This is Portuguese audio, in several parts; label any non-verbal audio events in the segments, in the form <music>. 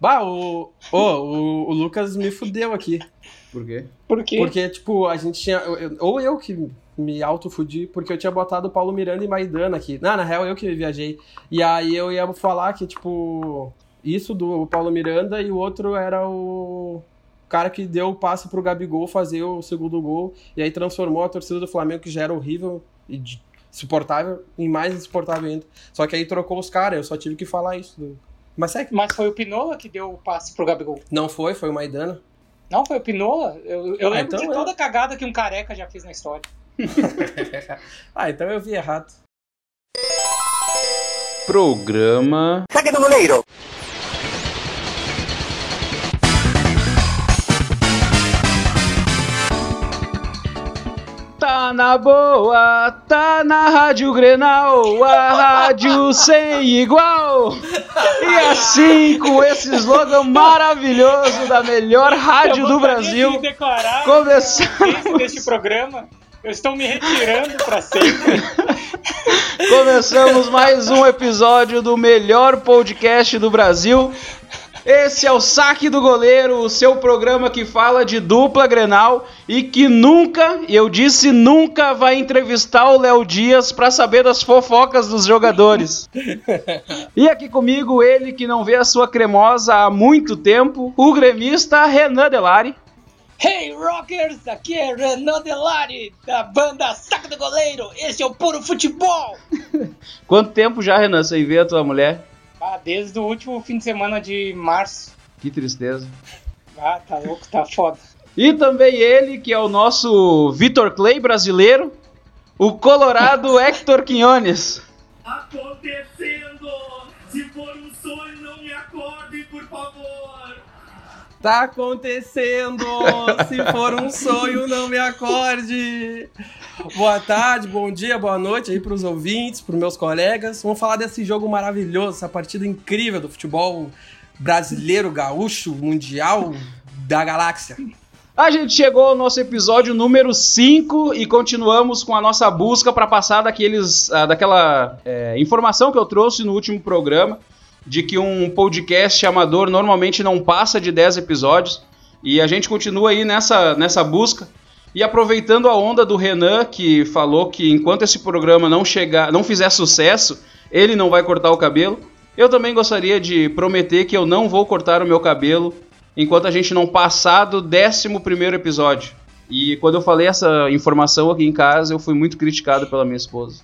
Bah, o, oh, o, o Lucas me fudeu aqui. Por quê? Por quê? Porque, tipo, a gente tinha. eu- ou eu que me autofudi, porque eu tinha botado o Paulo Miranda e Maidana aqui. Não, na real, eu que viajei. E aí eu ia falar que, tipo, isso do Paulo Miranda e o outro era o cara que deu o passe pro Gabigol fazer o segundo gol. E aí transformou a torcida do Flamengo, que já era horrível e insuportável, em mais insuportável ainda. Só que aí trocou os caras, eu só tive que falar isso. do- Mas segue. Mas foi o Pinola que deu o passe pro Gabigol. Não foi, foi o Maidana. Não, foi o Pinola. Eu, eu Ah, lembro então de é. toda a cagada que um careca já fez na história. <laughs> ah, então eu vi errado. Programa. Saque do goleiro. Tá na boa, tá na Rádio Grenal, a rádio sem igual. E assim, com esse slogan maravilhoso da melhor rádio do Brasil, de começamos- deste programa. Eu estou me retirando para sempre. começamos mais um episódio do melhor podcast do Brasil. Esse é o Saque do Goleiro, o seu programa que fala de dupla Grenal e que nunca, e eu disse nunca, vai entrevistar o Léo Dias para saber das fofocas dos jogadores. <laughs> E aqui comigo ele que não vê a sua cremosa há muito tempo, o gremista Renan Delari. Hey Rockers, aqui é Renan Delari, da banda Saco do Goleiro. Esse é o puro futebol. <laughs> Quanto tempo já, Renan, sem ver a tua mulher? Desde o último fim de semana de março. Que tristeza. Ah, tá louco, tá foda. E também ele, que é o nosso Vitor Clay brasileiro, o colorado <laughs> Hector Quinones. acontecendo. Tá acontecendo! Se for um sonho, não me acorde! Boa tarde, bom dia, boa noite aí pros ouvintes, pros meus colegas. Vamos falar desse jogo maravilhoso, essa partida incrível do futebol brasileiro, gaúcho, mundial da galáxia. A gente chegou ao nosso episódio número 5 e continuamos com a nossa busca para passar daqueles, ah, daquela é, informação que eu trouxe no último programa, de que um podcast amador normalmente não passa de 10 episódios. E a gente continua aí nessa, nessa busca. E aproveitando a onda do Renan, que falou que enquanto esse programa não chegar, não fizer sucesso, ele não vai cortar o cabelo. Eu também gostaria de prometer que eu não vou cortar o meu cabelo enquanto a gente não passar do 11 episódio. E quando eu falei essa informação aqui em casa, eu fui muito criticado pela minha esposa.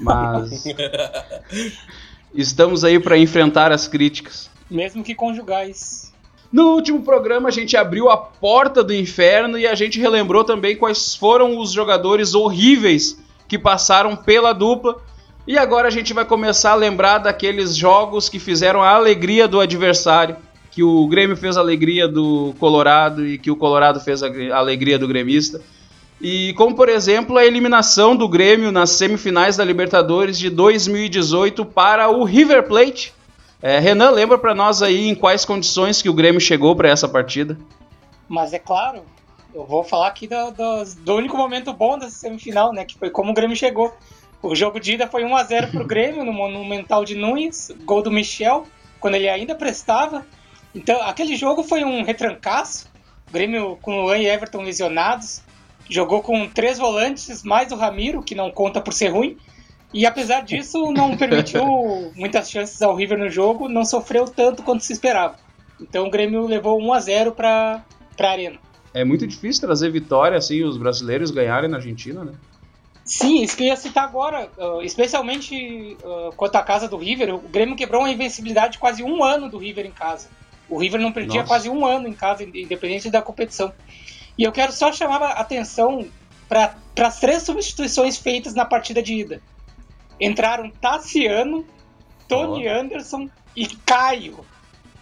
Mas <laughs> estamos aí para enfrentar as críticas. Mesmo que conjugais. No último programa a gente abriu a porta do inferno e a gente relembrou também quais foram os jogadores horríveis que passaram pela dupla. E agora a gente vai começar a lembrar daqueles jogos que fizeram a alegria do adversário, que o Grêmio fez a alegria do Colorado e que o Colorado fez a alegria do gremista. E como por exemplo a eliminação do Grêmio nas semifinais da Libertadores de 2018 para o River Plate. É, Renan, lembra pra nós aí em quais condições que o Grêmio chegou pra essa partida? Mas é claro, eu vou falar aqui do, do- do único momento bom dessa semifinal, né? Que foi como o Grêmio chegou. O jogo de ida foi 1x0 pro Grêmio, no Monumental de Nunes, gol do Michel, quando ele ainda prestava. Então, aquele jogo foi um retrancaço. O Grêmio com Luan e Everton lesionados. Jogou com três volantes, mais o Ramiro, que não conta por ser ruim. E apesar disso, não permitiu <laughs> muitas chances ao River no jogo, não sofreu tanto quanto se esperava. Então o Grêmio levou 1 a 0 para para Arena. É muito difícil trazer vitória assim, os brasileiros ganharem na Argentina, né? Sim, isso que eu ia citar agora, uh, especialmente uh, quanto à casa do River, o Grêmio quebrou uma invencibilidade de quase um ano do River em casa. O River não perdia Nossa. quase um ano em casa, independente da competição. E eu quero só chamar a atenção para as três substituições feitas na partida de ida. Entraram Tassiano, Tony Anderson e Caio.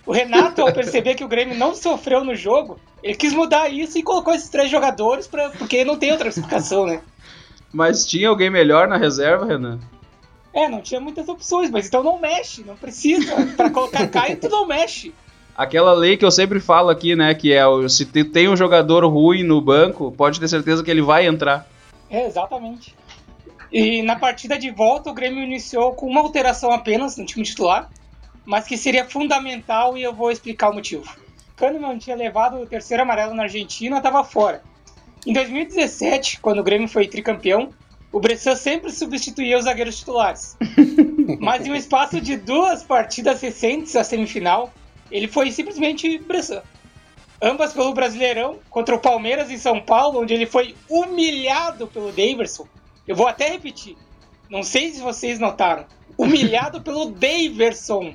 O Renato, ao <laughs> perceber que o Grêmio não sofreu no jogo, ele quis mudar isso e colocou esses três jogadores, pra, porque não tem outra explicação, né? Mas tinha alguém melhor na reserva, Renan? É, não tinha muitas opções, mas então não mexe, não precisa. Pra colocar Caio, tu não mexe. Aquela lei que eu sempre falo aqui, né? Que é o- se te- tem um jogador ruim no banco, pode ter certeza que ele vai entrar. É, exatamente. E na partida de volta, o Grêmio iniciou com uma alteração apenas no time titular. mas que seria fundamental e eu vou explicar o motivo. Kahneman tinha levado o terceiro amarelo na Argentina, estava fora. Em 2017, quando o Grêmio foi tricampeão, o Bressan sempre substituía os zagueiros titulares. <laughs> Mas em um espaço de duas partidas recentes, a semifinal, ele foi simplesmente Bressan. Ambas pelo Brasileirão, contra o Palmeiras em São Paulo, onde ele foi humilhado pelo Daverson. Eu vou até repetir. Não sei se vocês notaram. Humilhado <laughs> pelo Daverson.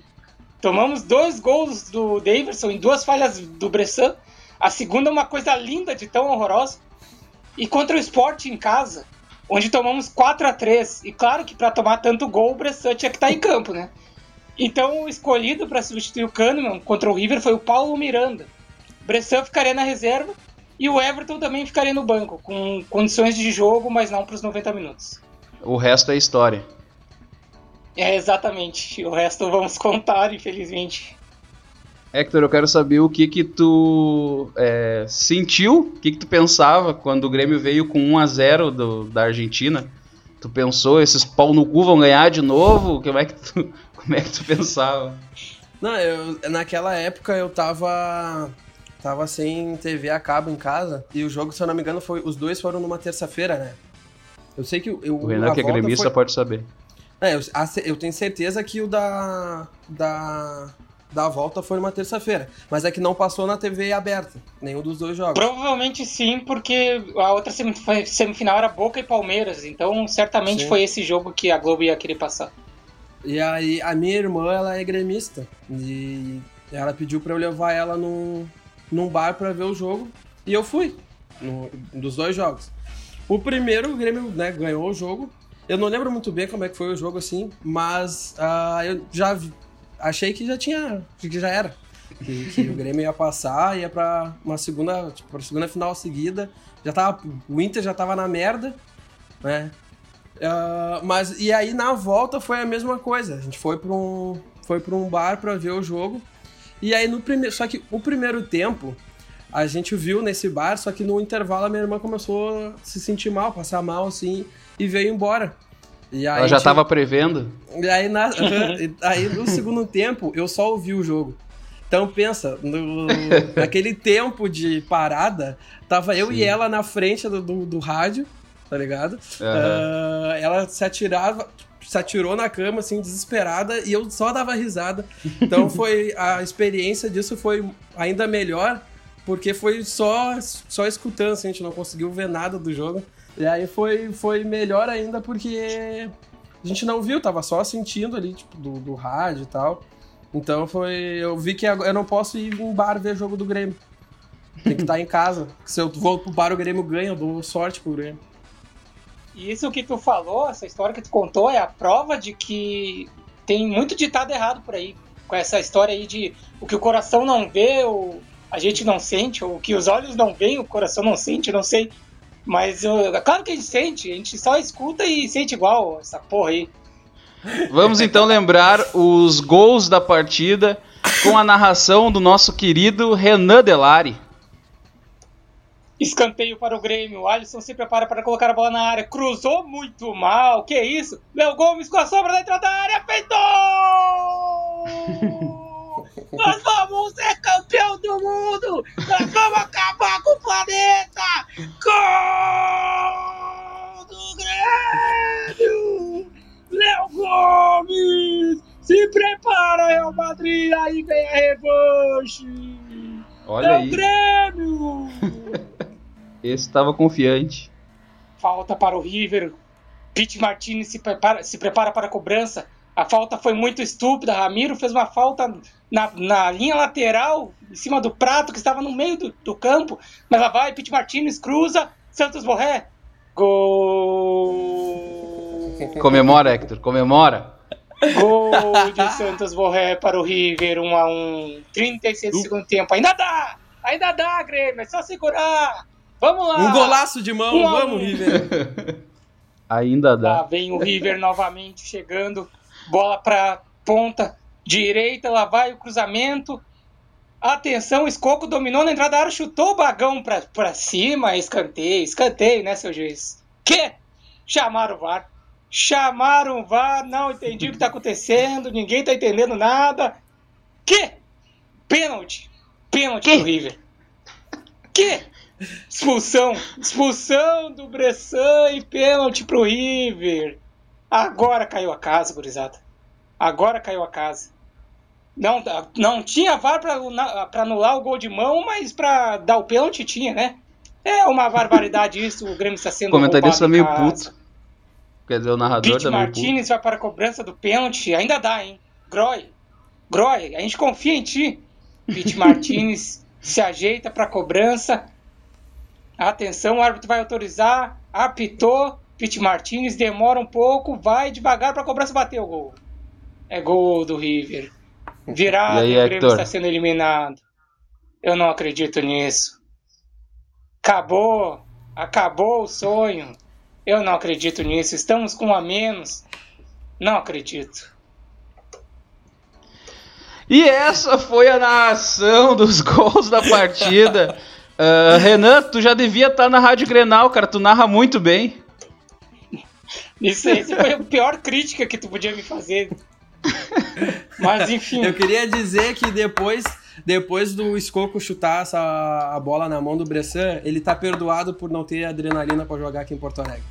Tomamos dois gols do Daverson em duas falhas do Bressan. A segunda é uma coisa linda de tão horrorosa. E contra o Sport em casa, onde tomamos 4 a 3 E claro que para tomar tanto gol, o Bressan tinha que estar tá em campo, né? Então, o escolhido para substituir o Kahneman contra o River foi o Paulo Miranda. Bressan ficaria na reserva e o Everton também ficaria no banco, com condições de jogo, mas não para os 90 minutos. O resto é história. É, exatamente. O resto vamos contar, infelizmente. Hector, eu quero saber o que que tu é, sentiu, o que que tu pensava quando o Grêmio veio com 1 a 0 do, da Argentina. Tu pensou, esses pau no cu vão ganhar de novo? Como é que tu, como é que tu pensava? Não, eu, naquela época eu tava tava sem TV a cabo em casa e o jogo, se eu não me engano, foi os dois foram numa terça-feira, né? Eu sei que eu, o Renan que é gremista foi... pode saber. É, eu, eu tenho certeza que o da da da volta foi numa terça-feira. Mas é que não passou na TV aberta, nenhum dos dois jogos. Provavelmente sim, porque a outra semifinal era Boca e Palmeiras, então certamente sim. foi esse jogo que a Globo ia querer passar. E aí, a minha irmã, ela é gremista, e ela pediu para eu levar ela num, num bar para ver o jogo, e eu fui, no, dos dois jogos. O primeiro, o Grêmio né, ganhou o jogo, eu não lembro muito bem como é que foi o jogo assim, mas uh, eu já vi, achei que já tinha. que já era. Que, que o Grêmio ia passar, ia pra uma segunda. Tipo, pra segunda final seguida. Já tava. O Inter já tava na merda, né? Uh, mas e aí na volta foi a mesma coisa. A gente foi para um foi para um bar para ver o jogo. E aí no primeiro, só que o primeiro tempo a gente viu nesse bar, só que no intervalo a minha irmã começou a se sentir mal, passar mal assim e veio embora. E Ela já estava prevendo? E aí, na... <laughs> aí no segundo tempo eu só ouvi o jogo. Então pensa, no... <laughs> naquele tempo de parada, tava eu Sim. e ela na frente do, do, do rádio, tá ligado? Uhum. Uh, ela se atirava, se atirou na cama, assim, desesperada, e eu só dava risada. Então <laughs> foi. A experiência disso foi ainda melhor, porque foi só, só escutando, assim, a gente não conseguiu ver nada do jogo. E aí foi, foi melhor ainda porque a gente não viu, tava só sentindo ali, tipo, do, do rádio e tal. Então foi. Eu vi que eu não posso ir em bar ver jogo do Grêmio. Tem que estar em casa. Se eu vou pro bar, o Grêmio ganha, eu dou sorte pro Grêmio. E isso que tu falou, essa história que tu contou, é a prova de que tem muito ditado errado por aí. Com essa história aí de o que o coração não vê, o, a gente não sente, ou o que os olhos não veem, o coração não sente, não sei. Mas é claro que a gente sente, a gente só escuta e sente igual essa porra aí. Vamos então lembrar os gols da partida com a narração do nosso querido Renan Delari. Escanteio para o Grêmio. Alisson se prepara para colocar a bola na área. Cruzou muito mal. Que isso? Léo Gomes com a sombra dentro da área. Feitou! <laughs> Nós vamos ser campeão do mundo! Nós vamos acabar com o planeta! Gol do Grêmio! Léo Gomes! Se prepara, Real Madrid! Aí vem a revanche! Olha é aí. o Grêmio! <laughs> Esse estava confiante. Falta para o River. Pete Martinez se prepara, se prepara para a cobrança. A falta foi muito estúpida. Ramiro fez uma falta na, na linha lateral, em cima do prato, que estava no meio do, do campo. Mas lá vai, Pete Martinez cruza, Santos Borré. Gol! Comemora, Hector, comemora. Gol de Santos Borré para o River, 1 a 1 36 do segundo tempo. Ainda dá! Ainda dá, Grêmio, é só segurar! Vamos lá! Um golaço de mão, um vamos, River! <laughs> Ainda dá. Lá vem o River novamente chegando bola para ponta direita, lá vai o cruzamento. Atenção, Escoco dominou na entrada da área, chutou o bagão para cima, escanteio, escanteio, né, seu juiz? Que? Chamaram o VAR. chamaram o VAR, não entendi o que tá acontecendo, ninguém tá entendendo nada. Que? Pênalti. Pênalti Que? pro River. Que? Expulsão. Expulsão do Bressan e pênalti pro River. Agora caiu a casa, gurizada. Agora caiu a casa. Não, não tinha VAR pra anular o gol de mão, mas pra dar o pênalti tinha, né? É uma barbaridade isso, o Grêmio está sendo O comentarista meio puto. Quer dizer, o narrador Pete tá meio puto. Martinez vai para a cobrança do pênalti. Ainda dá, hein? Groy. Groy, a gente confia em ti. Pete <laughs> Martinez se ajeita para a cobrança. Atenção, o árbitro vai autorizar. Apitou. Pete Martinez demora um pouco. Vai devagar para a cobrança bater o gol. É gol do River. Virado, aí, o Grêmio Hector? está sendo eliminado. Eu não acredito nisso. Acabou. Acabou o sonho. Eu não acredito nisso. Estamos com um a menos. Não acredito. E essa foi a narração dos <laughs> gols da partida. <laughs> Ah, Renan, tu já devia estar na Rádio Grenal, cara. Tu narra muito bem. Isso esse foi a pior crítica que tu podia me fazer. Mas enfim. Eu queria dizer que depois, depois do Escoco chutar essa, a bola na mão do Bressan, ele tá perdoado por não ter adrenalina pra jogar aqui em Porto Alegre.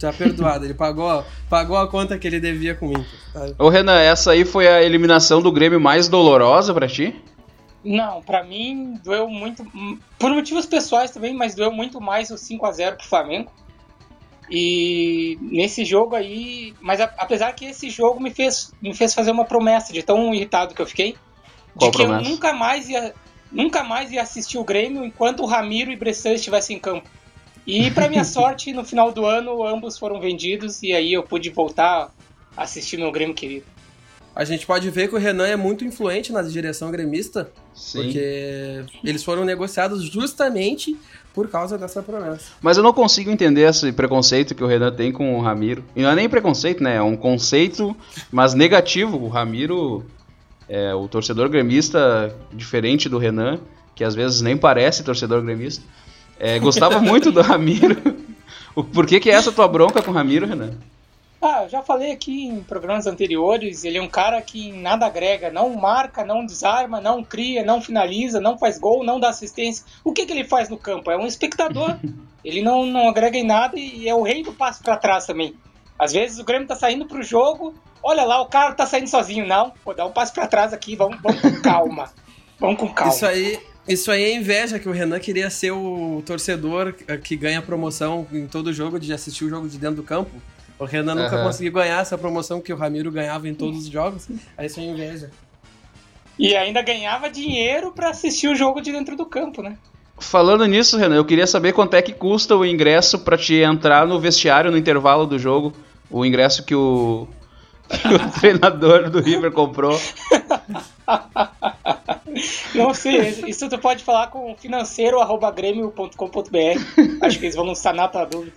Tá perdoado, ele pagou, pagou a conta que ele devia com o Inter. tá? Ô Renan, essa aí foi a eliminação do Grêmio mais dolorosa pra ti? Não, pra mim doeu muito. Por motivos pessoais também, mas doeu muito mais o 5 a 0 pro Flamengo. E nesse jogo aí. Mas a- apesar que esse jogo me fez, me fez fazer uma promessa de tão irritado que eu fiquei. Qual de que promessa? eu nunca mais ia. Nunca mais ia assistir o Grêmio enquanto o Ramiro e Bressan estivessem em campo. E pra minha <laughs> sorte, no final do ano, ambos foram vendidos e aí eu pude voltar a assistir meu Grêmio querido. A gente pode ver que o Renan é muito influente na direção gremista, Sim. porque eles foram negociados justamente por causa dessa promessa. Mas eu não consigo entender esse preconceito que o Renan tem com o Ramiro. E não é nem preconceito, né? É um conceito, mas negativo. O Ramiro é o torcedor gremista diferente do Renan, que às vezes nem parece torcedor gremista. É, gostava muito do <laughs> Ramiro. Por que, que é essa tua bronca com o Ramiro, Renan? Ah, eu já falei aqui em programas anteriores, ele é um cara que nada agrega, não marca, não desarma, não cria, não finaliza, não faz gol, não dá assistência. O que, que ele faz no campo? É um espectador. <laughs> ele não, não agrega em nada e é o rei do passo pra trás também. Às vezes o Grêmio tá saindo pro jogo, olha lá, o cara tá saindo sozinho. Não, vou dar um passo pra trás aqui, vamos, vamos com calma. Vamos com calma. Isso aí, isso aí é inveja, que o Renan queria ser o torcedor que ganha promoção em todo jogo de assistir o jogo de dentro do campo. O Renan nunca Aham. conseguiu ganhar essa promoção que o Ramiro ganhava em todos os jogos. Aí isso é inveja. E ainda ganhava dinheiro pra assistir o jogo de dentro do campo, né? Falando nisso, Renan, eu queria saber quanto é que custa o ingresso pra te entrar no vestiário no intervalo do jogo. O ingresso que o, que <laughs> o treinador do River comprou. <laughs> Não sei, isso tu pode falar com financeiro.grêmio.com.br. Acho que eles vão sanar tua dúvida.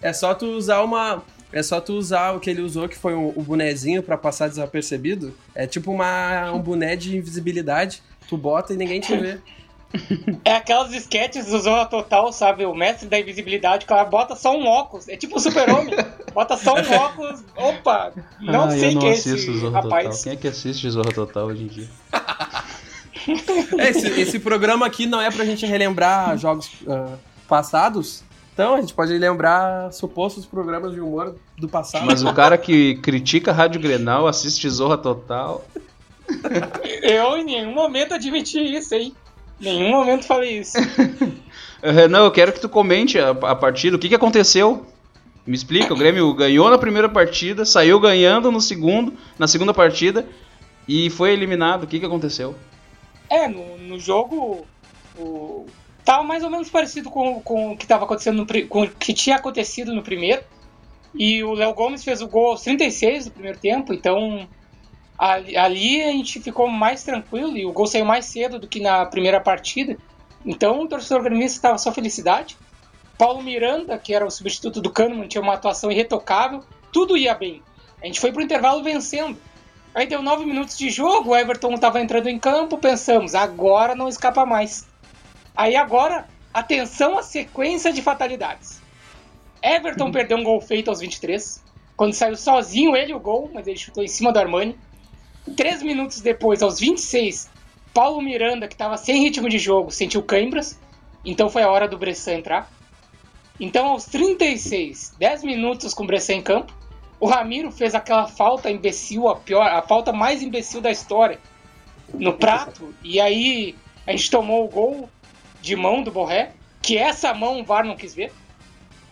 É só tu usar uma. É só tu usar o que ele usou, que foi o, o bonezinho pra passar desapercebido. É tipo uma, um boné de invisibilidade. Tu bota e ninguém te vê. <laughs> É aquelas esquetes do Zorra Total, sabe? O mestre da invisibilidade, que ela bota só um óculos. É tipo o super-homem. bota só um óculos. Opa! Não Ah, sei não quem é esse Zorra Total. rapaz. Quem é que assiste Zorra Total hoje em dia? <laughs> É, esse, esse programa aqui não é pra gente relembrar jogos ah, passados. Então a gente pode lembrar supostos programas de humor do passado. Mas o cara que critica a Rádio Grenal assiste Zorra Total. <laughs> Eu em nenhum momento admiti isso, hein? Em nenhum momento falei isso. <laughs> Renan, eu quero que tu comente a, a partida. O que, que aconteceu? Me explica. O Grêmio ganhou na primeira partida, saiu ganhando no segundo, na segunda partida e foi eliminado. O que, que aconteceu? É, no, no jogo. O... Tava mais ou menos parecido com, com o que tava acontecendo no, com o que tinha acontecido no primeiro. E o Léo Gomes fez o gol aos 36 do primeiro tempo, então ali, ali a gente ficou mais tranquilo e o gol saiu mais cedo do que na primeira partida. Então o torcedor gremista estava só felicidade. Paulo Miranda, que era o substituto do Kahneman, tinha uma atuação irretocável. Tudo ia bem. A gente foi pro intervalo vencendo. Aí deu nove minutos de jogo, o Everton estava entrando em campo, pensamos, agora não escapa mais. Aí agora, atenção à sequência de fatalidades. Everton perdeu um gol feito aos 23. quando saiu sozinho ele o gol, mas ele chutou em cima do Armani. Três minutos depois, aos 26, Paulo Miranda, que estava sem ritmo de jogo, sentiu cãibras, então foi a hora do Bressan entrar. Então, aos 36, 10 minutos com o Bressan em campo, o Ramiro fez aquela falta imbecil, a pior, a falta mais imbecil da história, no prato, e aí a gente tomou o gol de mão do Borré, que essa mão o VAR não quis ver.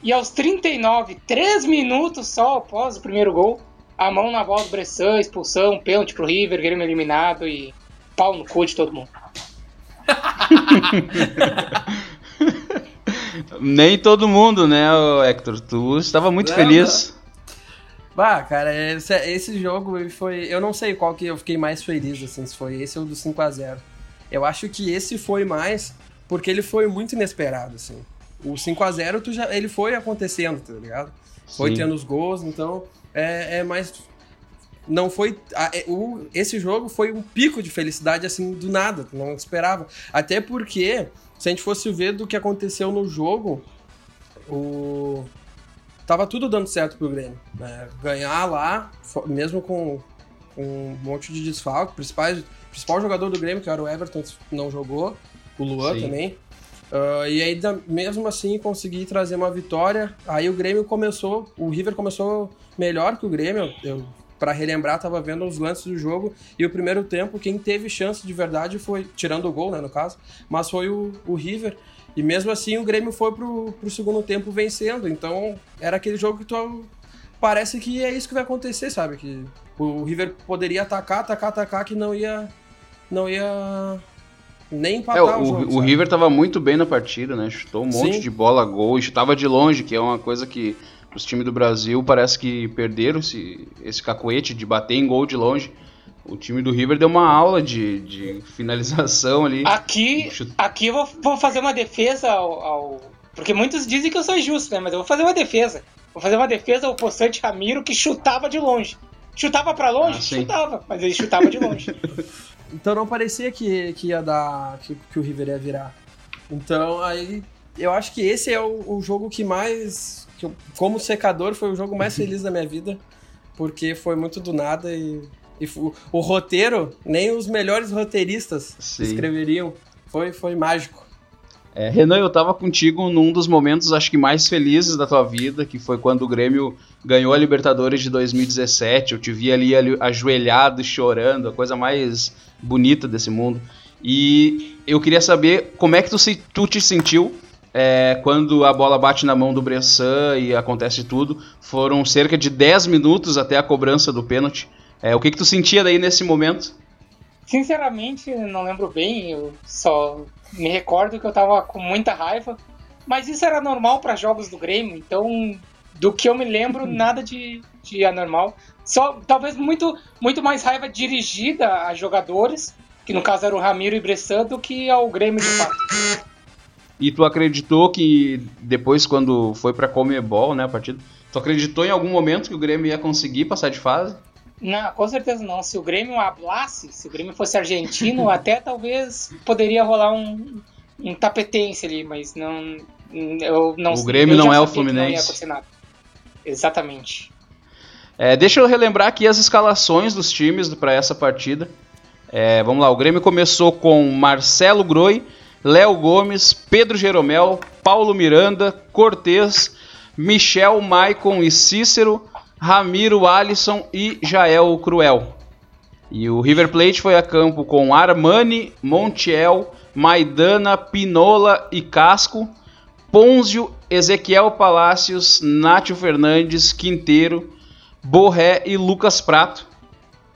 E aos 39, 3 minutos só após o primeiro gol, a mão na bola do Bressan, expulsão, pênalti pro River, Grêmio eliminado e pau no cu de todo mundo. <laughs> Nem todo mundo, né, Hector? Tu estava muito Não, feliz. Bah, cara, esse, esse jogo foi. Eu não sei qual que eu fiquei mais feliz, assim, se foi esse ou do 5 a 0 Eu acho que esse foi mais porque ele foi muito inesperado, assim. O 5 a 0 tu já, ele foi acontecendo, tá ligado? Foi Sim. tendo os gols, então é, é mais. Não foi. a- é, o, esse jogo foi um pico de felicidade, assim, do nada, não esperava. Até porque, se a gente fosse ver do que aconteceu no jogo, o. Tava tudo dando certo pro Grêmio. né? Ganhar lá, mesmo com, com um monte de desfalque, principal, principal jogador do Grêmio, que era o Everton, não jogou, o Luan Sim. também. Ah, e aí, mesmo assim, consegui trazer uma vitória. Aí o Grêmio começou, o River começou melhor que o Grêmio. Eu, para relembrar, tava vendo os lances do jogo. E o primeiro tempo, quem teve chance de verdade foi, tirando o gol, né, no caso, mas foi o, o River. E mesmo assim, o Grêmio foi pro, pro segundo tempo vencendo. Então, era aquele jogo que tu. Parece que é isso que vai acontecer, sabe? Que o River poderia atacar, atacar, atacar, que não ia. Não ia. Nem É, empatar o, o, jogo. o sabe? River tava muito bem na partida, né? Chutou um monte Sim. de bola, gol, e chutava de longe, que é uma coisa que os times do Brasil parece que perderam esse, esse cacoete de bater em gol de longe. O time do River deu uma aula de, de finalização ali. Aqui, aqui eu vou, vou fazer uma defesa ao, ao- Porque muitos dizem que eu sou injusto, né? Mas eu vou fazer uma defesa. Vou fazer uma defesa ao possante Ramiro que chutava de longe. Chutava pra longe? Ah, chutava, mas ele chutava de longe. <laughs> Então não parecia que, que ia dar. Que, que o River ia virar. Então aí. Eu acho que esse é o, o jogo que mais. Que eu- como secador, foi o jogo mais <laughs> feliz da minha vida. Porque foi muito do nada e. e fu- o roteiro, nem os melhores roteiristas Sim. escreveriam. Foi, foi mágico. É, Renan, eu tava contigo num dos momentos, acho que mais felizes da tua vida, que foi quando o Grêmio ganhou a Libertadores de 2017. Eu te vi ali, ali ajoelhado, chorando, a coisa mais bonita desse mundo. E eu queria saber como é que tu, se, tu te sentiu é, quando a bola bate na mão do Bressan e acontece tudo. Foram cerca de 10 minutos até a cobrança do pênalti. É, o que, que tu sentia daí nesse momento? Sinceramente, não lembro bem, eu só me recordo que eu tava com muita raiva. Mas isso era normal para jogos do Grêmio, então do que eu me lembro, nada de, de anormal. Só talvez muito, muito mais raiva dirigida a jogadores, que no caso era o Ramiro e Bressan, do que ao Grêmio de fato. E tu acreditou que depois, quando foi pra Comebol, né, a partida, tu acreditou em algum momento que o Grêmio ia conseguir passar de fase? Não, com certeza não. Se o Grêmio hablasse, se o Grêmio fosse argentino, <laughs> até talvez poderia rolar um, um tapetense ali, mas não. Eu não O Grêmio não é o Fluminense. Exatamente. É, deixa eu relembrar aqui as escalações dos times para essa partida. É, vamos lá, o Grêmio começou com Marcelo Groi, Léo Gomes, Pedro Jeromel, Paulo Miranda, Cortez, Michel, Maicon e Cícero, Ramiro, Alisson e Jael Cruel. E o River Plate foi a campo com Armani, Montiel, Maidana, Pinola e Casco, Ponzio, Ezequiel Palácios, Nátio Fernandes, Quinteiro, Borré e Lucas Prato.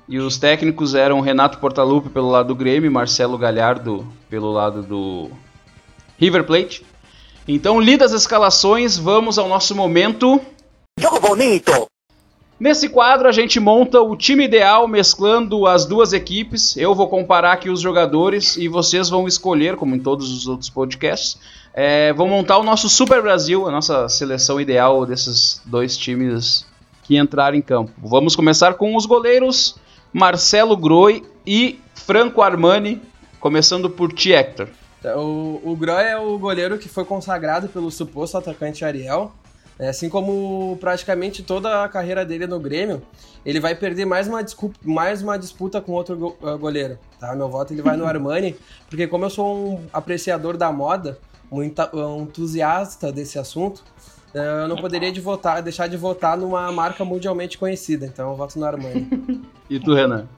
E os técnicos eram Renato Portaluppi pelo lado do Grêmio Marcelo Galhardo pelo lado do River Plate. Então, lidas as escalações, vamos ao nosso momento. Jogo bonito. Nesse quadro, a gente monta o time ideal mesclando as duas equipes. Eu vou comparar aqui os jogadores e vocês vão escolher, como em todos os outros podcasts, é, vão montar o nosso Super Brasil, a nossa seleção ideal desses dois times que entraram em campo. Vamos começar com os goleiros Marcelo Groi e Franco Armani, começando por ti, Hector. O, o Groy é o goleiro que foi consagrado pelo suposto atacante Ariel. É, Assim como praticamente toda a carreira dele no Grêmio, ele vai perder mais uma, discu- mais uma disputa com outro go- ah, goleiro. Tá? Meu voto ele vai no <laughs> Armani, porque como eu sou um apreciador da moda, um, enta- um entusiasta desse assunto, eh, eu não poderia de votar, deixar de votar numa marca mundialmente conhecida. Então eu voto no Armani. <laughs> E tu, Renan?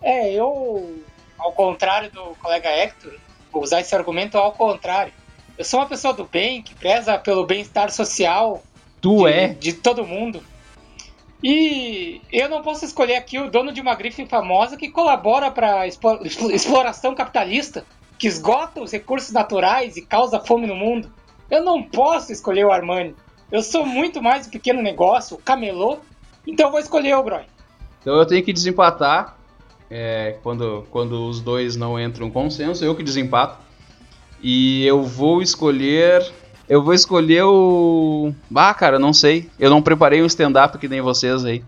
É, eu, ao contrário do colega Hector, vou usar esse argumento ao contrário. Eu sou uma pessoa do bem, que preza pelo bem-estar social Tu de, é? de todo mundo. E eu não posso escolher aqui o dono de uma grife famosa que colabora para a exploração capitalista, que esgota os recursos naturais e causa fome no mundo. Eu não posso escolher o Armani. Eu sou muito mais um pequeno negócio, o camelô, então eu vou escolher o Groy. Então eu tenho que desempatar. é, quando, quando os dois não entram em consenso, eu que desempato. E eu vou escolher. Eu vou escolher o. Ah, cara, não sei. Eu não preparei um stand-up que nem vocês aí.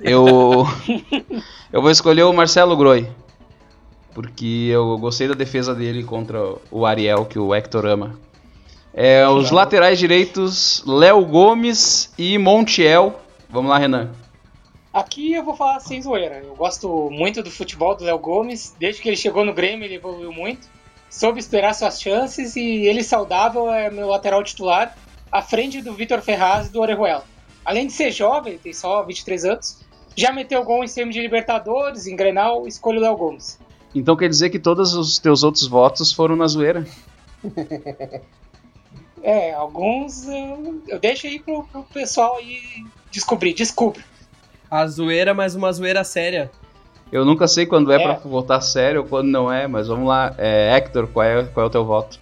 Eu. <laughs> eu vou escolher o Marcelo Groi. Porque eu gostei da defesa dele contra o Ariel, que o Hector ama. É, os laterais direitos, Léo Gomes e Montiel. Vamos lá, Renan. Aqui eu vou falar sem zoeira. Eu gosto muito do futebol do Léo Gomes. Desde que ele chegou no Grêmio, ele evoluiu muito. Soube esperar suas chances e ele saudável é meu lateral titular, à frente do Vitor Ferraz e do Orejuela. Além de ser jovem, tem só 23 anos, já meteu gol em semi de Libertadores, em Grenal, escolho o Léo Gomes. Então quer dizer que todos os teus outros votos foram na zoeira? <laughs> É, alguns eu, eu deixo aí pro, pro pessoal aí descobrir, desculpe. A zoeira, mas uma zoeira séria. Eu nunca sei quando é, É. pra votar sério ou quando não é, mas vamos lá. É, Hector, qual é, qual é o teu voto?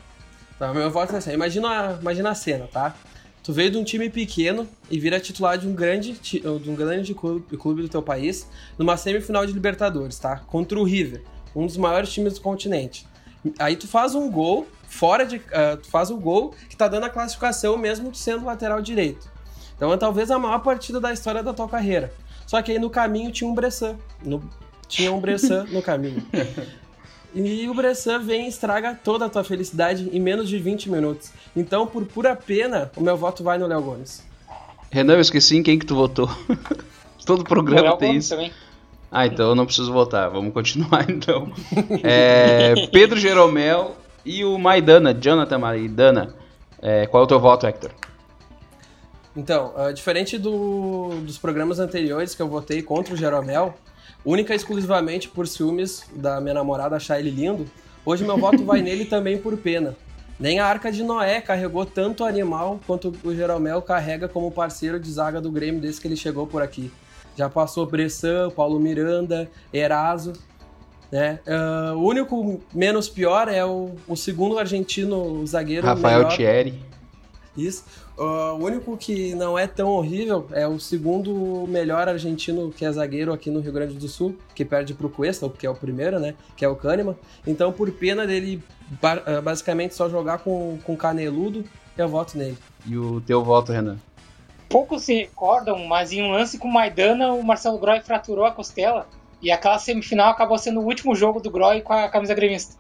Tá, meu voto é assim. Imagina, imagina a cena, tá? Tu veio de um time pequeno e vira titular de um grande, de um grande clube, clube do teu país numa semifinal de Libertadores, tá? Contra o River, um dos maiores times do continente. Aí tu faz um gol fora de. ah, tu faz o gol que tá dando a classificação mesmo sendo lateral direito. Então é talvez a maior partida da história da tua carreira. Só que aí no caminho tinha um Bressan. No- tinha um Bressan no caminho. <laughs> E o Bressan vem e estraga toda a tua felicidade em menos de 20 minutos. Então, por pura pena, o meu voto vai no Léo Gomes. Renan, eu esqueci em quem que tu votou. <laughs> Todo O programa Léo tem Gomes isso. também. Ah, então eu não preciso votar. Vamos continuar <laughs> então. É, Pedro Jeromel e o Maidana, Jonathan Maidana. É, qual é o teu voto, Hector? Então, ah, diferente do- dos programas anteriores que eu votei contra o Jeromel, única e exclusivamente por ciúmes da minha namorada achar ele lindo, hoje meu voto vai nele também por pena. Nem a Arca de Noé carregou tanto animal quanto o Jeromel carrega como parceiro de zaga do Grêmio desde que ele chegou por aqui. Já passou Bressan, Paulo Miranda, Eraso. Né? Ah, o único menos pior é o, o segundo argentino o zagueiro Rafael melhor. Thierry. Isso. Ah, o único que não é tão horrível é o segundo melhor argentino que é zagueiro aqui no Rio Grande do Sul, que perde pro Cuesta, que é o primeiro, né? Que é o Kahneman. Então, por pena dele ah, basicamente só jogar com, com caneludo, eu voto nele. E o teu voto, Renan? Poucos se recordam, mas em um lance com o Maidana, o Marcelo Groy fraturou a costela e aquela semifinal acabou sendo o último jogo do Groy com a camisa gremista.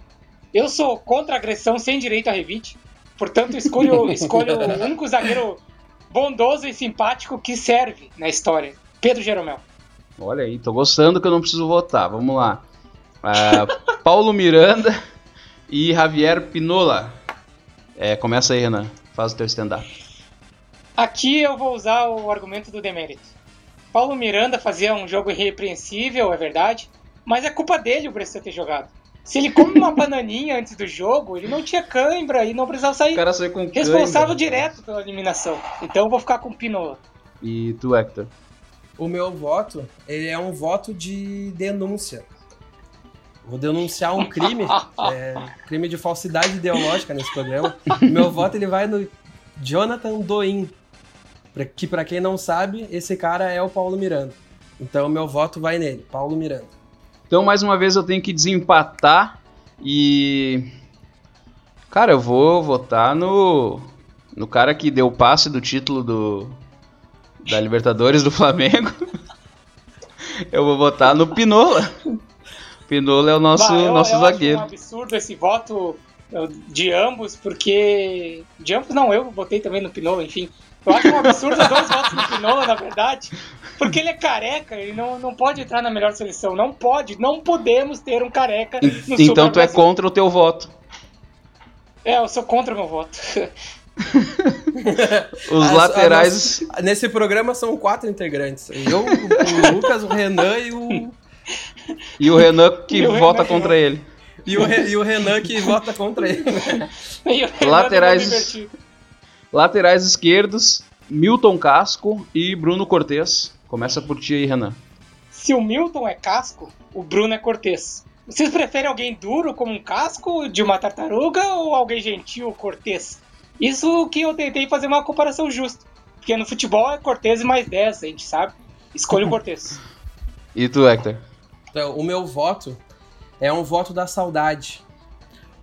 Eu sou contra a agressão sem direito a revite, portanto escolho, escolho o único zagueiro bondoso e simpático que serve na história, Pedro Jeromel. Olha aí, tô gostando que eu não preciso votar. Vamos lá. Ah, <laughs> Paulo Miranda e Javier Pinola. É, começa aí, Renan. Faz o teu stand-up. Aqui eu vou usar o argumento do demérito. Paulo Miranda fazia um jogo irrepreensível, é verdade, mas é culpa dele o Bressan ter jogado. Se ele come uma bananinha antes do jogo, ele não tinha cãibra e não precisava O sair cara saiu com responsável cãibra. direto pela eliminação. Então eu vou ficar com o Pinola. E tu, Hector? O meu voto, ele é um voto de denúncia. Vou denunciar um crime, <laughs> é, crime de falsidade ideológica nesse programa. Meu voto ele vai no Jonathan Doin, pra- que para quem não sabe, esse cara é o Paulo Miranda. Então meu voto vai nele, Paulo Miranda. Então, mais uma vez, eu tenho que desempatar e. Cara, eu vou votar no. No cara que deu o passe do título do. Da Libertadores do Flamengo. <laughs> Eu vou votar no Pinola. Pinola é o nosso, Bah, eu, nosso eu acho zagueiro. um absurdo esse voto de ambos, porque. De ambos não, eu votei também no Pinola, enfim. Eu acho um absurdo os dois votos no Pinola, na verdade. Porque ele é careca, ele não, não pode entrar na melhor seleção. Não pode, não podemos ter um careca no Então tu Super é Brasil. contra o teu voto. É, eu sou contra o meu voto. <laughs> Os A- a laterais. nossa- nesse programa são quatro integrantes. Eu, o, o Lucas, o Renan e o, E o Renan que o vota Renan contra ele. e o, Re- e o Renan que vota contra ele. <laughs> E o Renan Laterais-. Laterais esquerdos, Milton Casco e Bruno Cortes. Começa por ti aí, Renan. Se o Milton é casco, o Bruno é cortês. Vocês preferem alguém duro como um casco de uma tartaruga ou alguém gentil, cortês? Isso que eu tentei fazer uma comparação justa. Porque no futebol é cortês e mais 10, a gente sabe. Escolha o <laughs> cortês. E tu, Hector? Então, o meu voto é um voto da saudade.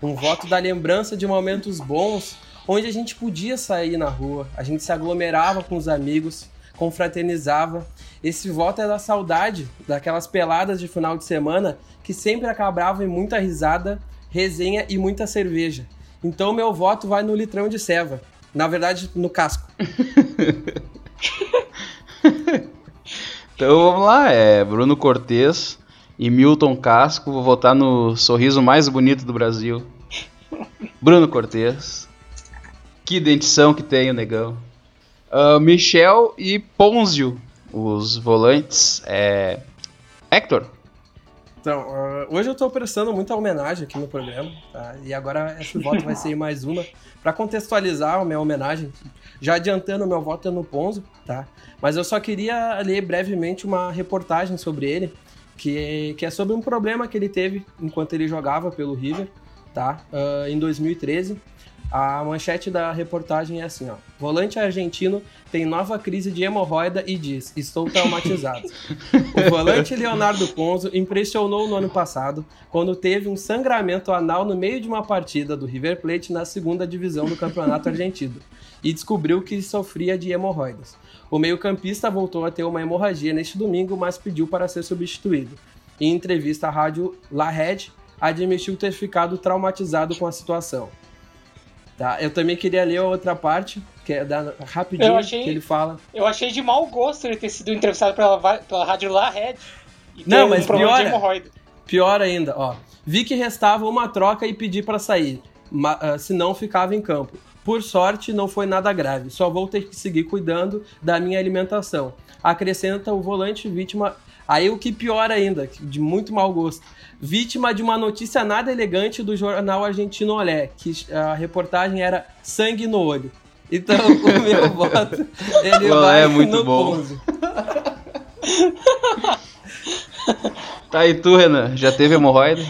Um voto da lembrança de momentos bons, onde a gente podia sair na rua, a gente se aglomerava com os amigos, confraternizava. Esse voto é da saudade, daquelas peladas de final de semana que sempre acabavam em muita risada, resenha e muita cerveja. Então, meu voto vai no litrão de ceva. Na verdade, no casco. <laughs> Então vamos lá, é Bruno Cortes e Milton Casco. Vou votar no sorriso mais bonito do Brasil. Bruno Cortes. Que dentição que tem o negão. Ah, Michel e Ponzio, os volantes. É... Hector. Então, ah, hoje eu tô prestando muita homenagem aqui no programa, tá? E agora esse <laughs> voto vai ser mais uma para contextualizar a minha homenagem. Já adiantando, meu voto é no Ponzo, tá? Mas eu só queria ler brevemente uma reportagem sobre ele, que, que é sobre um problema que ele teve enquanto ele jogava pelo River, tá? Ah, em 2013. A manchete da reportagem é assim, ó. Volante argentino tem nova crise de hemorroida e diz: Estou traumatizado. <laughs> o volante Leonardo Ponzo impressionou no ano passado quando teve um sangramento anal no meio de uma partida do River Plate na segunda divisão do campeonato argentino e descobriu que sofria de hemorroidas. O meio-campista voltou a ter uma hemorragia neste domingo, mas pediu para ser substituído. Em entrevista à rádio La Red, admitiu ter ficado traumatizado com a situação. Tá, eu também queria ler a outra parte, que é da, rapidinho, achei- que ele fala. Eu achei de mau gosto ele ter sido entrevistado pela, pela rádio La Red. E Não, mas um piora. hemorroida. Pior ainda, ó. Vi que restava uma troca e pedi para sair, ma- ah, senão ficava em campo. Por sorte, não foi nada grave. Só vou ter que seguir cuidando da minha alimentação. Acrescenta o volante vítima. Aí o que pior ainda, de muito mau gosto. Vítima de uma notícia nada elegante do jornal argentino Olé, que a reportagem era sangue no olho. Então, <laughs> o meu voto, ele O Olé vai é muito no bom. Ponzo. <laughs> Tá e tu, Renan? Já teve hemorroida? <laughs>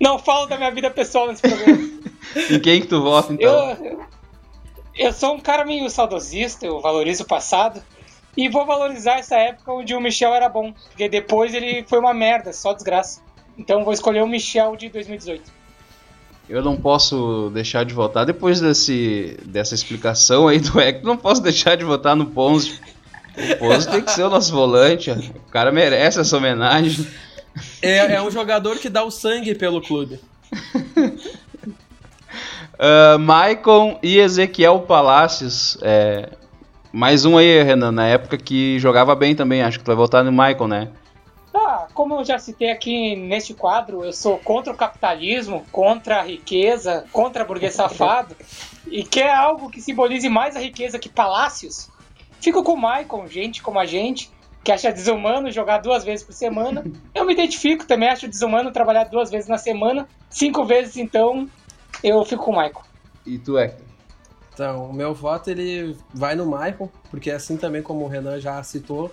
Não falo da minha vida pessoal nesse programa. Em quem que tu vota, então? Eu, eu sou um cara meio saudosista, eu valorizo o passado. E vou valorizar essa época onde o Michel era bom. Porque depois ele foi uma merda, só desgraça. Então vou escolher o Michel de 2018. Eu não posso deixar de votar. Depois desse, dessa explicação aí do Hector, não posso deixar de votar no Ponzo. O Ponzo tem que ser o nosso volante. O cara merece essa homenagem. É, é um jogador que dá o sangue pelo clube. <laughs> Ah, Maicon e Ezequiel Palacios. É, mais um aí, Renan, na época que jogava bem também. Acho que tu vai votar no Maicon, né? Ah, como eu já citei aqui neste quadro, eu sou contra o capitalismo, contra a riqueza, contra a burguês <laughs> safado, e quer algo que simbolize mais a riqueza que palácios. Fico com o Maicon, gente como a gente, que acha desumano jogar duas vezes por semana. <laughs> Eu me identifico, também acho desumano trabalhar duas vezes na semana, cinco vezes então, eu fico com o Maicon. E tu, Hector? Então, o meu voto ele vai no Michael, porque assim também como o Renan já citou,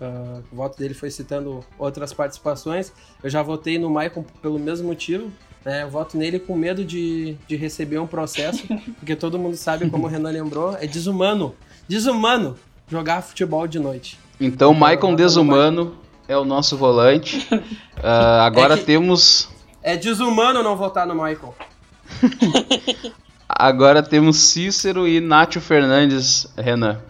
ah, o voto dele foi citando outras participações, eu já votei no Michael pelo mesmo motivo. Né? Eu voto nele com medo de, de receber um processo, <laughs> porque todo mundo sabe, como o Renan lembrou, é desumano. Desumano jogar futebol de noite. Então, voto no Desumano é o nosso volante. <laughs> Ah, agora É que- temos. É desumano não votar no Michael. <laughs> Agora temos Cícero e Nátio Fernandes, Renan.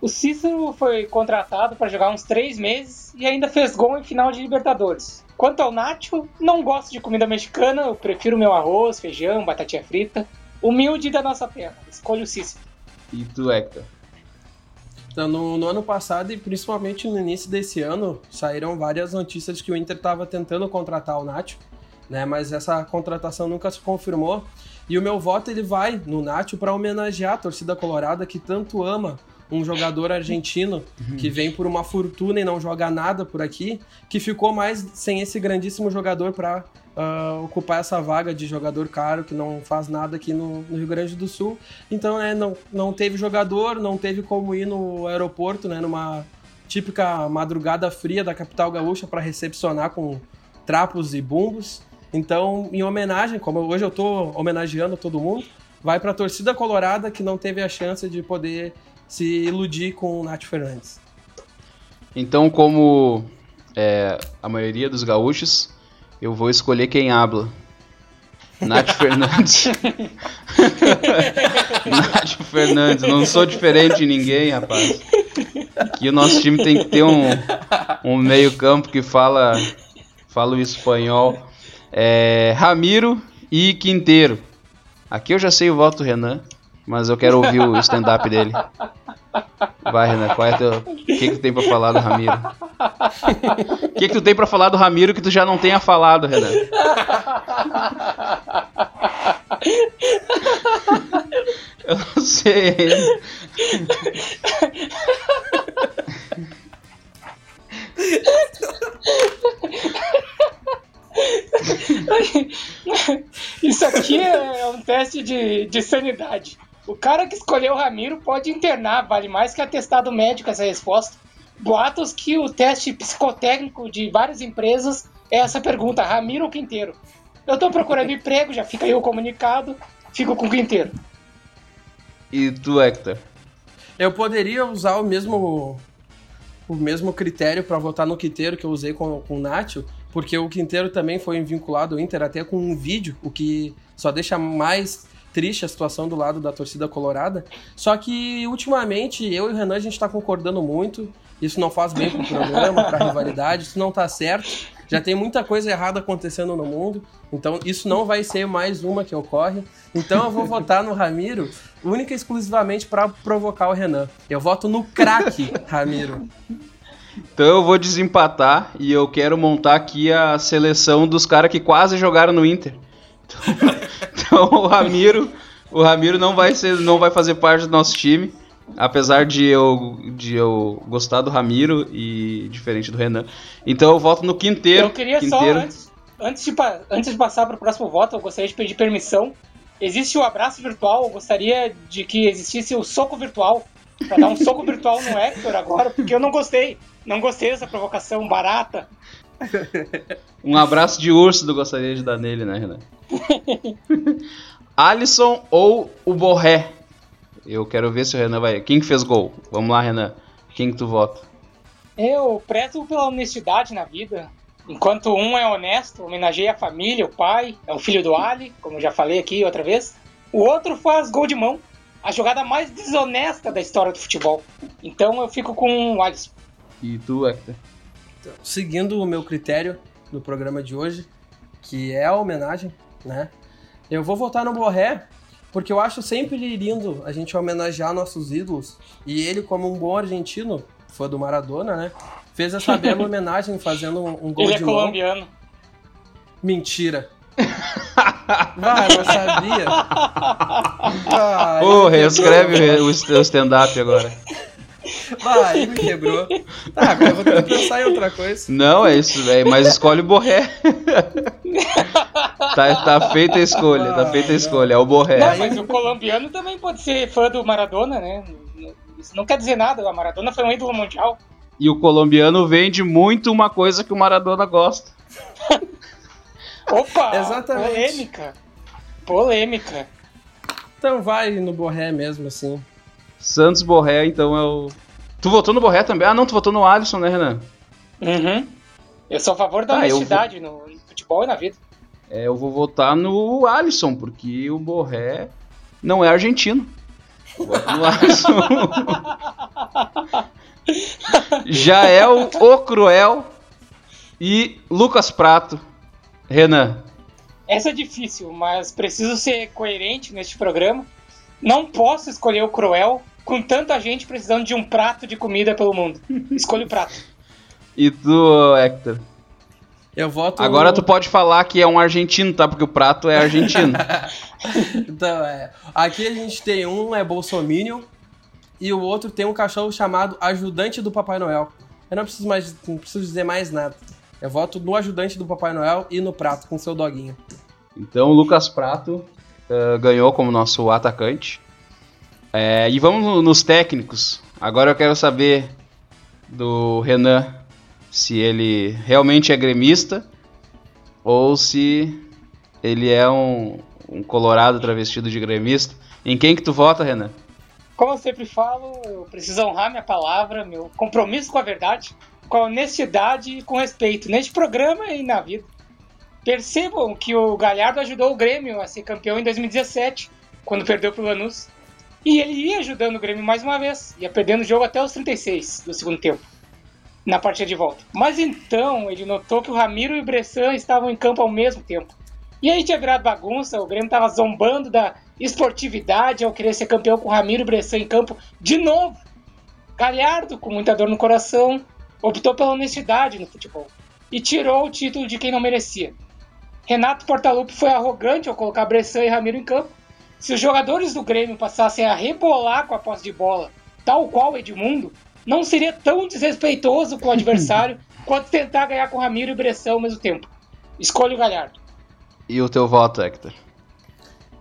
O Cícero foi contratado para jogar uns três meses e ainda fez gol em final de Libertadores. Quanto ao Nacho, não gosto de comida mexicana, eu prefiro meu arroz, feijão, batatinha frita. humilde da nossa terra. Escolho o Cícero. E tu, Hector? Então, no, no ano passado e principalmente no início desse ano, saíram várias notícias que o Inter estava tentando contratar o Nacho, né? Mas essa contratação nunca se confirmou. E o meu voto ele vai no Nacho para homenagear a torcida colorada que tanto ama um jogador argentino que vem por uma fortuna e não joga nada por aqui, que ficou mais sem esse grandíssimo jogador para ocupar essa vaga de jogador caro que não faz nada aqui no, no Rio Grande do Sul. Então, né, não, não teve jogador, não teve como ir no aeroporto, né, numa típica madrugada fria da capital gaúcha para recepcionar com trapos e bumbos. Então, em homenagem, como hoje eu tô homenageando todo mundo, vai para a torcida colorada que não teve a chance de poder se iludir com o Nath Fernandes. Então, como é, a maioria dos gaúchos, eu vou escolher quem habla. Nath Fernandes. <laughs> Nath Fernandes, não sou diferente de ninguém, rapaz. Aqui o nosso time tem que ter um, um meio-campo que fala, fala o espanhol. É, Ramiro e Quinteiro. Aqui eu já sei o voto do Renan, mas eu quero ouvir o stand-up dele. Vai, Renan, qual é teu... o que, que tu tem pra falar do Ramiro? O que, que tu tem pra falar do Ramiro que tu já não tenha falado, Renan? Eu não sei. <laughs> Isso aqui é um teste de, de sanidade. O cara que escolheu o Ramiro pode internar, vale mais que atestado médico essa resposta. Boatos que o teste psicotécnico de várias empresas é essa pergunta: Ramiro ou Quinteiro? Eu tô procurando emprego, já fica aí o comunicado, fico com o Quinteiro. E tu, Hector? Eu poderia usar o mesmo o mesmo critério para votar no Quinteiro que eu usei com, com o Nacho, porque o Quinteiro também foi vinculado ao Inter até com um vídeo, o que só deixa mais triste a situação do lado da torcida colorada. Só que ultimamente eu e o Renan a gente tá concordando muito. Isso não faz bem pro programa, pra rivalidade, isso não tá certo. Já tem muita coisa errada acontecendo no mundo, então isso não vai ser mais uma que ocorre. Então eu vou votar no Ramiro única e exclusivamente para provocar o Renan. Eu voto no craque Ramiro. Então eu vou desempatar e eu quero montar aqui a seleção dos caras que quase jogaram no Inter. Então, <laughs> então o Ramiro, o Ramiro não vai ser, não vai fazer parte do nosso time, apesar de eu de eu gostar do Ramiro e diferente do Renan. Então eu voto no Quinteiro. Eu queria Quinteiro. só, antes, antes, de, antes de passar para o próximo voto, eu gostaria de pedir permissão. Existe o abraço virtual, eu gostaria de que existisse o soco virtual. Pra dar um soco virtual no Hector agora, porque eu não gostei. Não gostei dessa provocação barata. Um abraço de urso do gostaria de dar nele, né, Renan? <laughs> Alisson ou o Borré? Eu quero ver se o Renan vai. Quem que fez gol? Vamos lá, Renan. Quem que tu vota? Eu prezo pela honestidade na vida. Enquanto um é honesto, homenageia a família, o pai, é o filho do Ali, como eu já falei aqui outra vez. O outro faz gol de mão. A jogada mais desonesta da história do futebol. Então eu fico com o Alisson. E tu, Hector? Seguindo o meu critério do programa de hoje, que é a homenagem, né? Eu vou votar no Borré, porque eu acho sempre lindo a gente homenagear nossos ídolos. E ele, como um bom argentino, fã do Maradona, né? Fez essa <laughs> bela homenagem fazendo um, um gol Ele é de mão. colombiano. Mentira. <laughs> Vai, eu sabia. <laughs> Ô, reescreve quebrou. o o stand-up agora. Vai, ele me quebrou. Tá, agora eu vou ter que pensar em outra coisa. Não, é isso, velho. Mas escolhe o Borré. tá, tá feita a escolha, tá feita a escolha. É o Borré. Não, mas o colombiano também pode ser fã do Maradona, né? Isso não quer dizer nada. O Maradona foi um ídolo mundial. E o colombiano vende muito uma coisa que o Maradona gosta. Opa! Exatamente. Polêmica. Polêmica. Então vai no Borré mesmo, assim. Santos Borré, então é o. Tu votou no Borré também? Ah, não, tu votou no Alisson, né, Renan? Uhum. Eu sou a favor da Ah, honestidade no, no futebol e na vida. É, eu vou votar no Alisson, porque o Borré não é argentino. Voto no Alisson. <laughs> Já é o Cruel e Lucas Prato. Renan. Essa é difícil, mas preciso ser coerente neste programa. Não posso escolher o Cruel com tanta gente precisando de um prato de comida pelo mundo. Escolho o prato. <laughs> E tu, Hector? Eu voto. Agora tu pode falar que é um argentino, tá? Porque o prato é argentino. <laughs> Então, é. Aqui a gente tem um é Bolsominion e o outro tem um cachorro chamado Ajudante do Papai Noel. Eu não preciso mais, não preciso dizer mais nada. Eu voto no ajudante do Papai Noel e no prato com seu doguinho. Então Lucas Prato eh, ganhou como nosso atacante. É, e vamos no- nos técnicos. Agora eu quero saber do Renan se ele realmente é gremista ou se ele é um, um colorado travestido de gremista. Em quem que tu vota, Renan? Como eu sempre falo, eu preciso honrar minha palavra, meu compromisso com a verdade, com a honestidade e com respeito, neste programa e na vida. Percebam que o Galhardo ajudou o Grêmio a ser campeão em 2017, quando perdeu pro Lanús. E ele ia ajudando o Grêmio mais uma vez, ia perdendo o jogo até os 36 do segundo tempo, na partida de volta. Mas então ele notou que o Ramiro e o Bressan estavam em campo ao mesmo tempo. E aí tinha virado bagunça, o Grêmio tava zombando da esportividade ao querer ser campeão com o Ramiro e Bressan em campo de novo. Galhardo, com muita dor no coração, optou pela honestidade no futebol e tirou o título de quem não merecia. Renato Portaluppi foi arrogante ao colocar Bressan e Ramiro em campo. Se os jogadores do Grêmio passassem a rebolar com a posse de bola, tal qual o Edmundo, não seria tão desrespeitoso com o adversário <laughs> quanto tentar ganhar com Ramiro e Bressan ao mesmo tempo. Escolha o Galhardo. E o teu voto, Hector?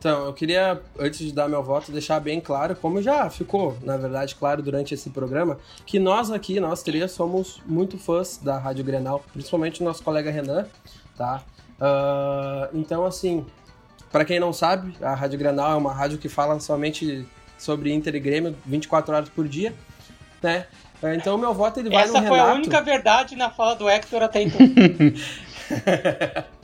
Então, eu queria, antes de dar meu voto, deixar bem claro, como já ficou, na verdade, claro durante esse programa, que nós aqui, nós três, somos muito fãs da Rádio Grenal, principalmente o nosso colega Renan, tá? Ah, então, assim, para quem não sabe, a Rádio Grenal é uma rádio que fala somente sobre Inter e Grêmio 24 horas por dia, né? Ah, Então, o meu voto ele vai Essa no foi Renato. a única verdade na fala do Hector até então. <laughs>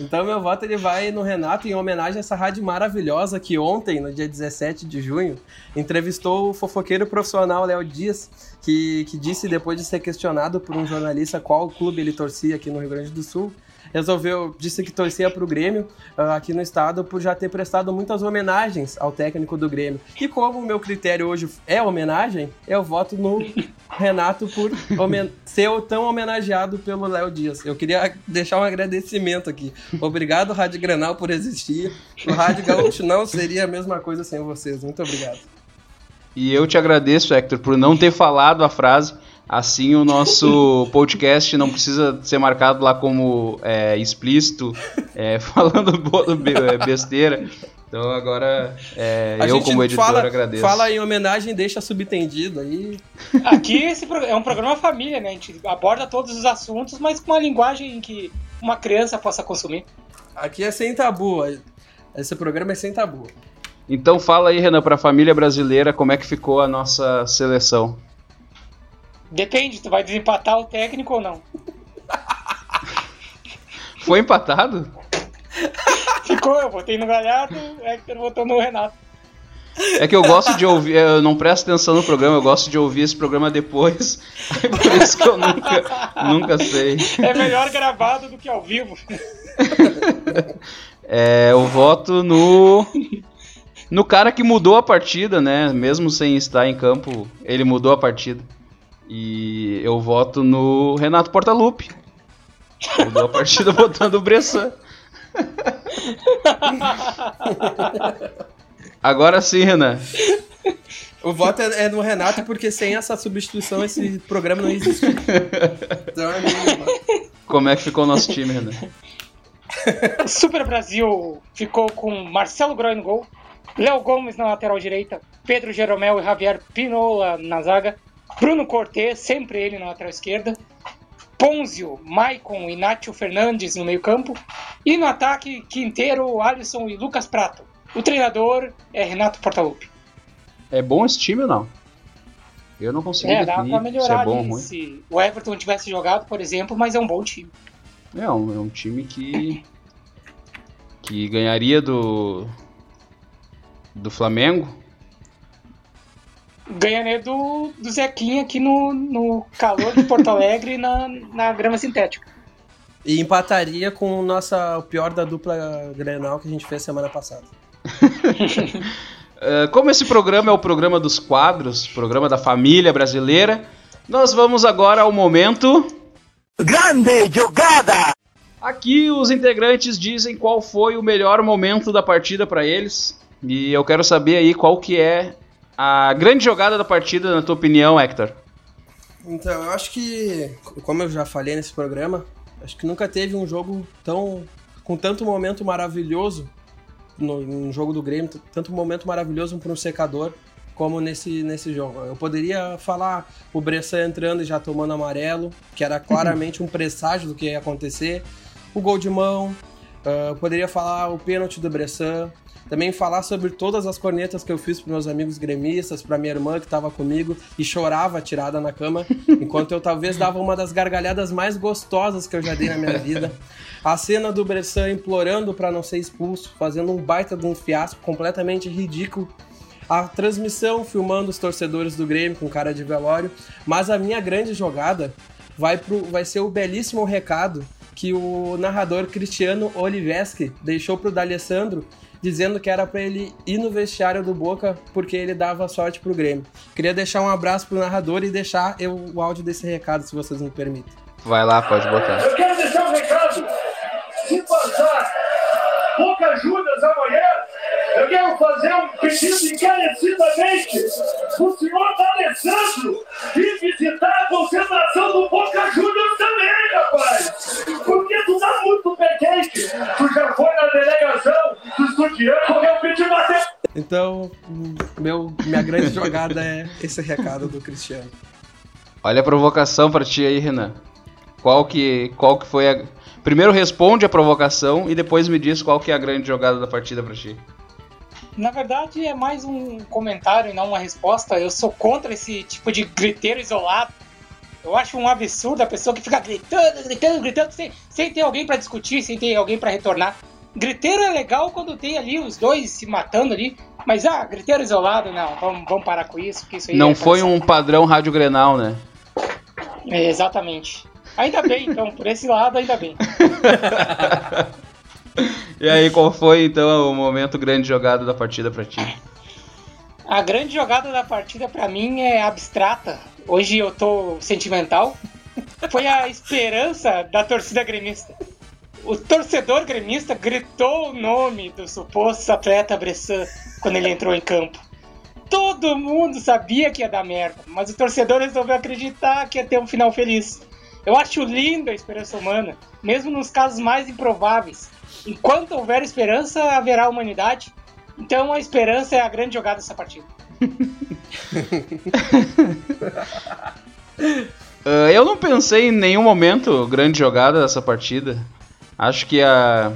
Então meu voto ele vai no Renato em homenagem a essa rádio maravilhosa que ontem, no dia 17 de junho, entrevistou o fofoqueiro profissional Léo Dias, que, que disse depois de ser questionado por um jornalista qual clube ele torcia aqui no Rio Grande do Sul, resolveu, disse que torcia para o Grêmio ah, aqui no estado por já ter prestado muitas homenagens ao técnico do Grêmio. E como o meu critério hoje é homenagem, eu voto no Renato por <laughs> ser tão homenageado pelo Léo Dias. Eu queria deixar um agradecimento aqui. Obrigado, Rádio Granal, por existir. O Rádio Gaúcho não seria a mesma coisa sem vocês. Muito obrigado. E eu te agradeço, Hector, por não ter falado a frase. Assim o nosso podcast não precisa ser marcado lá como é, explícito, é, <laughs> falando besteira. Então agora é, eu, como editor, fala, agradeço. Fala em homenagem, deixa subtendido aí. Aqui esse é um programa família, né? A gente aborda todos os assuntos, mas com uma linguagem que uma criança possa consumir. Aqui é sem tabu. Esse programa é sem tabu. Então fala aí, Renan, para a família brasileira, como é que ficou a nossa seleção. Depende, tu vai desempatar o técnico ou não. Foi empatado? Ficou, eu votei no Galhardo, o Hector votou no Renato. É que eu gosto de ouvir, eu não presto atenção no programa, eu gosto de ouvir esse programa depois. Aí <laughs> por isso que eu nunca, nunca sei. É melhor gravado do que ao vivo. <laughs> É, eu voto no. No cara que mudou a partida, né? Mesmo sem estar em campo, ele mudou a partida. E eu voto no Renato Portaluppi. Mudou a partida <laughs> botando o Bressan. Agora sim, Renan. O voto é é no Renato porque sem essa substituição esse programa não existe. <laughs> Então é. Como é que ficou o nosso time, Renan? O Super Brasil ficou com Marcelo Groy no gol, Léo Gomes na lateral direita, Pedro Jeromel e Javier Pinola na zaga, Bruno Cortez, sempre ele na lateral esquerda, Ponzio, Maicon e Nátio Fernandes no meio campo, e no ataque Quinteiro, Alisson e Lucas Prato. O treinador é Renato Portaluppi. É bom esse time ou não? Eu não consigo É, dá pra definir se melhorar é bom ou ruim. se o Everton tivesse jogado, por exemplo, mas é um bom time. É um, é um time que. que ganharia do. do Flamengo. Ganharia do, do Zequinha aqui no, no calor de Porto Alegre na, na grama sintética. E empataria com nossa, o pior da dupla Grenal que a gente fez semana passada. Uh, <laughs> como esse programa é o programa dos quadros, programa da família brasileira, nós vamos agora ao momento. Grande jogada! Aqui os integrantes dizem qual foi o melhor momento da partida para eles. E eu quero saber aí qual que é a grande jogada da partida, na tua opinião, Hector. Então, eu acho que, como eu já falei nesse programa, acho que nunca teve um jogo tão com tanto momento maravilhoso no, no jogo do Grêmio, tanto momento maravilhoso para um secador como nesse, nesse jogo. Eu poderia falar o Bressan entrando e já tomando amarelo, que era claramente um presságio do que ia acontecer. O gol de mão, uh, poderia falar o pênalti do Bressan, também falar sobre todas as cornetas que eu fiz para meus amigos gremistas, para minha irmã que estava comigo e chorava tirada na cama, <laughs> enquanto eu talvez dava uma das gargalhadas mais gostosas que eu já dei na minha vida. A cena do Bressan implorando para não ser expulso, fazendo um baita de um fiasco completamente ridículo. A transmissão filmando os torcedores do Grêmio com cara de velório. Mas a minha grande jogada vai, pro, vai ser o belíssimo recado que o narrador Cristiano Oliveski deixou pro D'Alessandro dizendo que era para ele ir no vestiário do Boca porque ele dava sorte pro Grêmio. Queria deixar um abraço pro narrador e deixar eu, o áudio desse recado, se vocês me permitem. Vai lá, pode botar. Eu quero deixar um recado. Se passar Boca Juniors amanhã, eu quero fazer um pedido encarecidamente o senhor Alessandro vir visitar a concentração do Boca Juniors também, rapaz. Porque tu tá muito pé quente. Tu já foi na delegação do estudiante, comeu pedi bater. Então, meu, minha grande <laughs> jogada é esse recado do Cristiano. Olha a provocação pra ti aí, Renan. Qual que, qual que foi a. Primeiro responde a provocação e depois me diz qual que é a grande jogada da partida pra ti. Na verdade, é mais um comentário e não uma resposta. Eu sou contra esse tipo de griteiro isolado. Eu acho um absurdo a pessoa que fica gritando, gritando, gritando, sem, sem ter alguém pra discutir, sem ter alguém pra retornar. Griteiro é legal quando tem ali os dois se matando ali, mas ah, griteiro isolado, não, vamos, vamos parar com isso, porque isso aí Não é foi um padrão rádio Grenal, né? É, exatamente. Ainda bem, então, por esse lado, ainda bem. <laughs> E aí, qual foi então o momento grande jogada da partida pra ti? A grande jogada da partida pra mim é abstrata. Hoje eu tô sentimental. Foi a esperança da torcida gremista. O torcedor gremista gritou o nome do suposto atleta Bressan quando ele entrou em campo. Todo mundo sabia que ia dar merda, mas o torcedor resolveu acreditar que ia ter um final feliz. Eu acho lindo a esperança humana, mesmo nos casos mais improváveis. Enquanto houver esperança, haverá humanidade. Então a esperança é a grande jogada dessa partida. <laughs> Ah, eu não pensei em nenhum momento grande jogada dessa partida. Acho que a.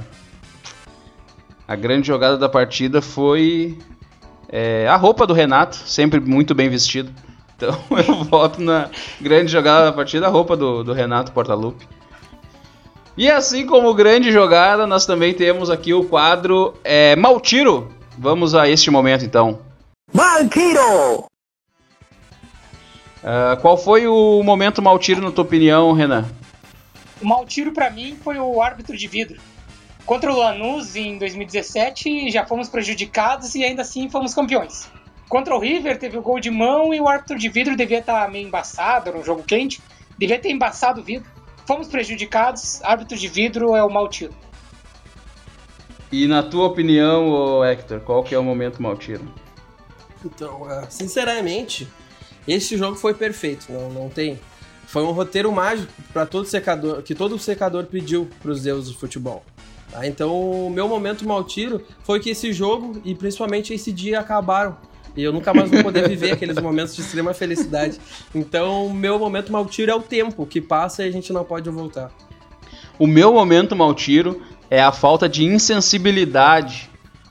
A grande jogada da partida foi. é, a roupa do Renato, sempre muito bem vestido. Então <laughs> eu voto na grande jogada da partida, a roupa do, do Renato Portaluppi. E assim como grande jogada, nós também temos aqui o quadro é, Maltiro. Vamos a este momento então. Maltiro! Ah, qual foi o momento Maltiro na tua opinião, Renan? O mau tiro pra mim foi o árbitro de vidro. Contra o Lanús em 2017 já fomos prejudicados e ainda assim fomos campeões. Contra o River teve o gol de mão e o árbitro de vidro devia estar meio embaçado, era um jogo quente, devia ter embaçado o vidro. Fomos prejudicados, árbitro de vidro é o mau tiro. E na tua opinião, Hector, qual que é o momento Maltiro? Então, ah, sinceramente, esse jogo foi perfeito, não, não tem. Foi um roteiro mágico para todo secador, que todo secador pediu para os deuses do futebol. tá? Então, o meu momento mal tiro foi que esse jogo e principalmente esse dia acabaram. E eu nunca mais vou poder viver aqueles momentos de extrema felicidade. Então, meu momento mal tiro é o tempo que passa e a gente não pode voltar. O meu momento Maltiro é a falta de insensibilidade.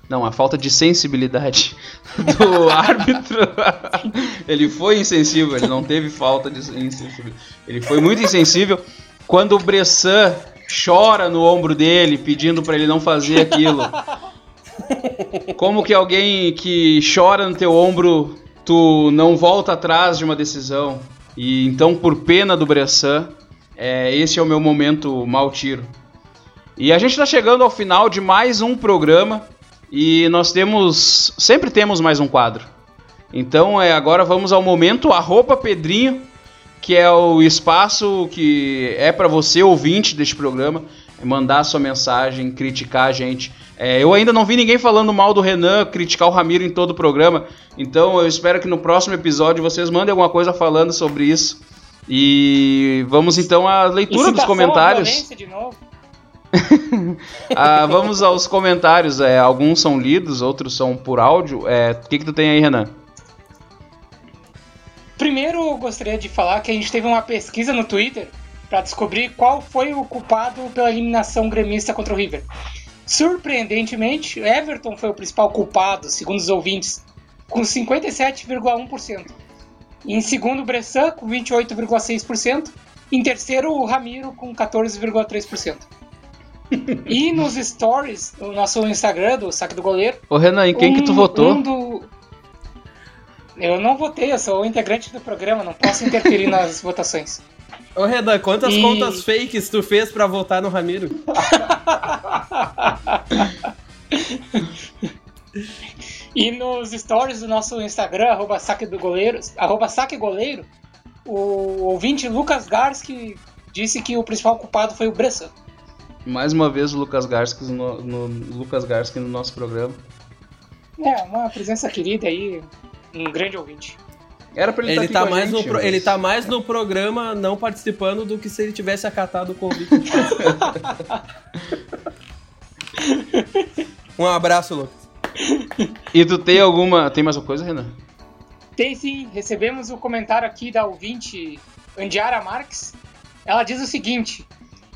Não, a falta de sensibilidade <laughs> do árbitro. ele foi insensível, ele não teve falta de insensibilidade. Ele foi muito insensível quando o Bressan chora no ombro dele, pedindo pra ele não fazer aquilo. Como que alguém que chora no teu ombro, tu não volta atrás de uma decisão? E então, por pena do Bressan, É, esse é o meu momento mal tiro. E a gente está chegando ao final de mais um programa e nós temos, sempre temos mais um quadro. Então é, agora vamos ao momento arroba Pedrinho, que é o espaço que é para você ouvinte deste programa mandar sua mensagem, criticar a gente. É, eu ainda não vi ninguém falando mal do Renan, criticar o Ramiro em todo o programa. Então eu espero que no próximo episódio vocês mandem alguma coisa falando sobre isso. E vamos então à leitura dos comentários. De novo. <laughs> ah, vamos aos comentários. É, alguns são lidos, outros são por áudio. É, o que, que tu tem aí, Renan? Primeiro, eu gostaria de falar que a gente teve uma pesquisa no Twitter para descobrir qual foi o culpado pela eliminação gremista contra o River. Surpreendentemente, Everton foi o principal culpado, segundo os ouvintes, com 57,1%. Em segundo, Bressan, com 28,6%. Em terceiro, o Ramiro, com 14,3%. e nos stories do nosso Instagram, do Saque do Goleiro. Ô Renan, em quem um, que tu votou? Um do... Eu não votei, eu sou o integrante do programa, não posso interferir <laughs> nas votações. Ô Renan, quantas e... contas fakes tu fez pra votar no Ramiro? <laughs> e nos stories do nosso Instagram, arroba saque do goleiro, arroba saque goleiro, o ouvinte Lucas Garski disse que o principal culpado foi o Bressan. Mais uma vez o Lucas Garski no, no, Lucas Garski no nosso programa. É, uma presença querida aí, um grande ouvinte. Era pra ele, ele tá, tá mais gente, no mas... Ele tá mais no programa não participando do que se ele tivesse acatado o convite. <laughs> um abraço, Lucas. E tu tem alguma. Tem mais uma coisa, Renan? Tem sim. Recebemos o um comentário aqui da ouvinte Andiara Marques. Ela diz o seguinte: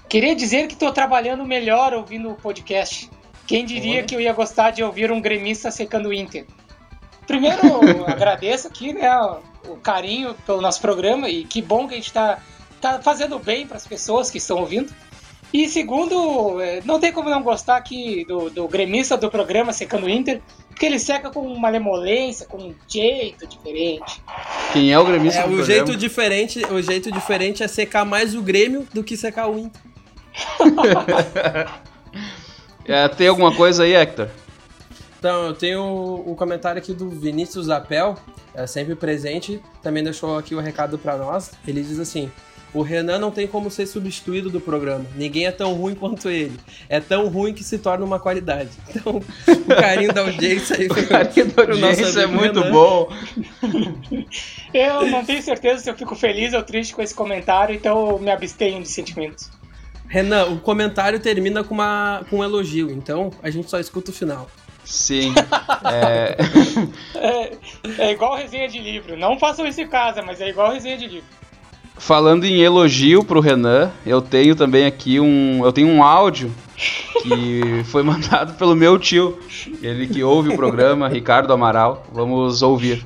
Queria dizer que estou trabalhando melhor ouvindo o podcast. Quem diria Olha. que eu ia gostar de ouvir um gremista secando o Inter? Primeiro, agradeço aqui, né, o carinho pelo nosso programa e que bom que a gente está tá fazendo bem para as pessoas que estão ouvindo. E segundo, é, não tem como não gostar aqui do, do gremista do programa Secando o Inter, porque ele seca com uma lemolência, com um jeito diferente. Quem é o gremista é, do o programa? jeito diferente O jeito diferente é secar mais o Grêmio do que secar o Inter. <laughs> é, tem alguma coisa aí, Hector? Então, eu tenho o comentário aqui do Vinícius Apel, é sempre presente, também deixou aqui o recado para nós. Ele diz assim: o Renan não tem como ser substituído do programa. Ninguém é tão ruim quanto ele. É tão ruim que se torna uma qualidade. <laughs> Então, o carinho da audiência aí. o carinho da audiência é muito Renan. bom. <laughs> Eu não tenho certeza se eu fico feliz ou triste com esse comentário, então eu me abstenho de sentimentos. Renan, o comentário termina com, uma, com um elogio, então a gente só escuta o final. Sim. É... é... <laughs> é, igual resenha de livro. Não façam isso em casa, mas é igual resenha de livro. Falando em elogio pro Renan, eu tenho também aqui um. Eu tenho um áudio que <laughs> foi mandado pelo meu tio. Ele que ouve o programa, <laughs> Ricardo Amaral. Vamos ouvir.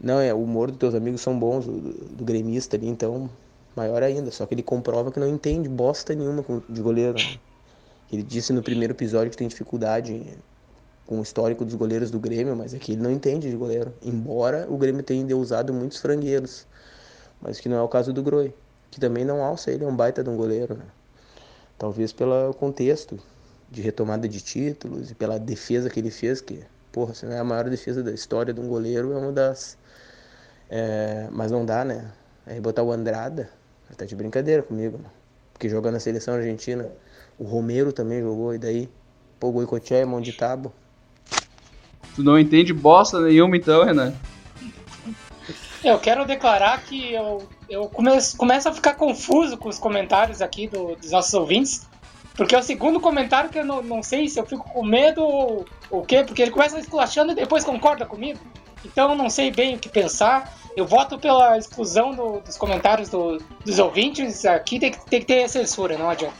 Não, é, o humor dos teus amigos são bons, do, do gremista ali, então, maior ainda. Só que ele comprova que não entende bosta nenhuma de goleiro. Né? Ele disse no primeiro episódio que tem dificuldade com o histórico dos goleiros do Grêmio, mas aqui ele não entende de goleiro. Embora o Grêmio tenha usado muitos frangueiros, mas que não é o caso do Groi, que também não alça, ele é um baita de um goleiro, né? Talvez pelo contexto de retomada de títulos e pela defesa que ele fez, que, porra, se não é a maior defesa da história de um goleiro, é uma das. É... mas não dá, né? Aí botar o Andrada, tá de brincadeira comigo, né? porque joga na seleção argentina. O Romero também jogou, e daí, pô, Goicoechea é mão de tábua. Tu não entende bosta nenhuma então, Renan? Eu quero declarar que eu, eu começo, começo a ficar confuso com os comentários aqui do, dos nossos ouvintes. Porque é o segundo comentário que eu não, não sei se eu fico com medo ou o quê, porque ele começa esculachando e depois concorda comigo. Então eu não sei bem o que pensar. Eu voto pela exclusão do, dos comentários do, dos ouvintes. Aqui tem que, tem que ter censura, não adianta.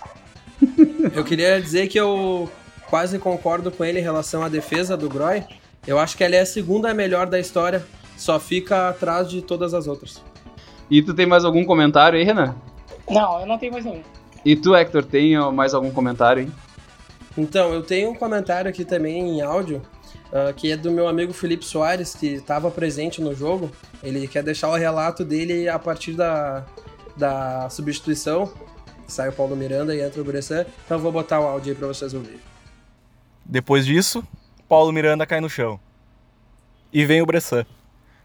Eu queria dizer que eu quase concordo com ele em relação à defesa do Groy. Eu acho que ela é a segunda melhor da história, só fica atrás de todas as outras. E tu tem mais algum comentário aí, Renan? Não, eu não tenho mais nenhum. E tu, Hector, tem mais algum comentário aí? Então, eu tenho um comentário aqui também em áudio, uh, que é do meu amigo Felipe Soares, que estava presente no jogo. Ele quer deixar o relato dele a partir da, da substituição. Sai o Paulo Miranda e entra o Bressan. Então eu vou botar o áudio aí pra vocês ouvirem. Depois disso, Paulo Miranda cai no chão. E vem o Bressan.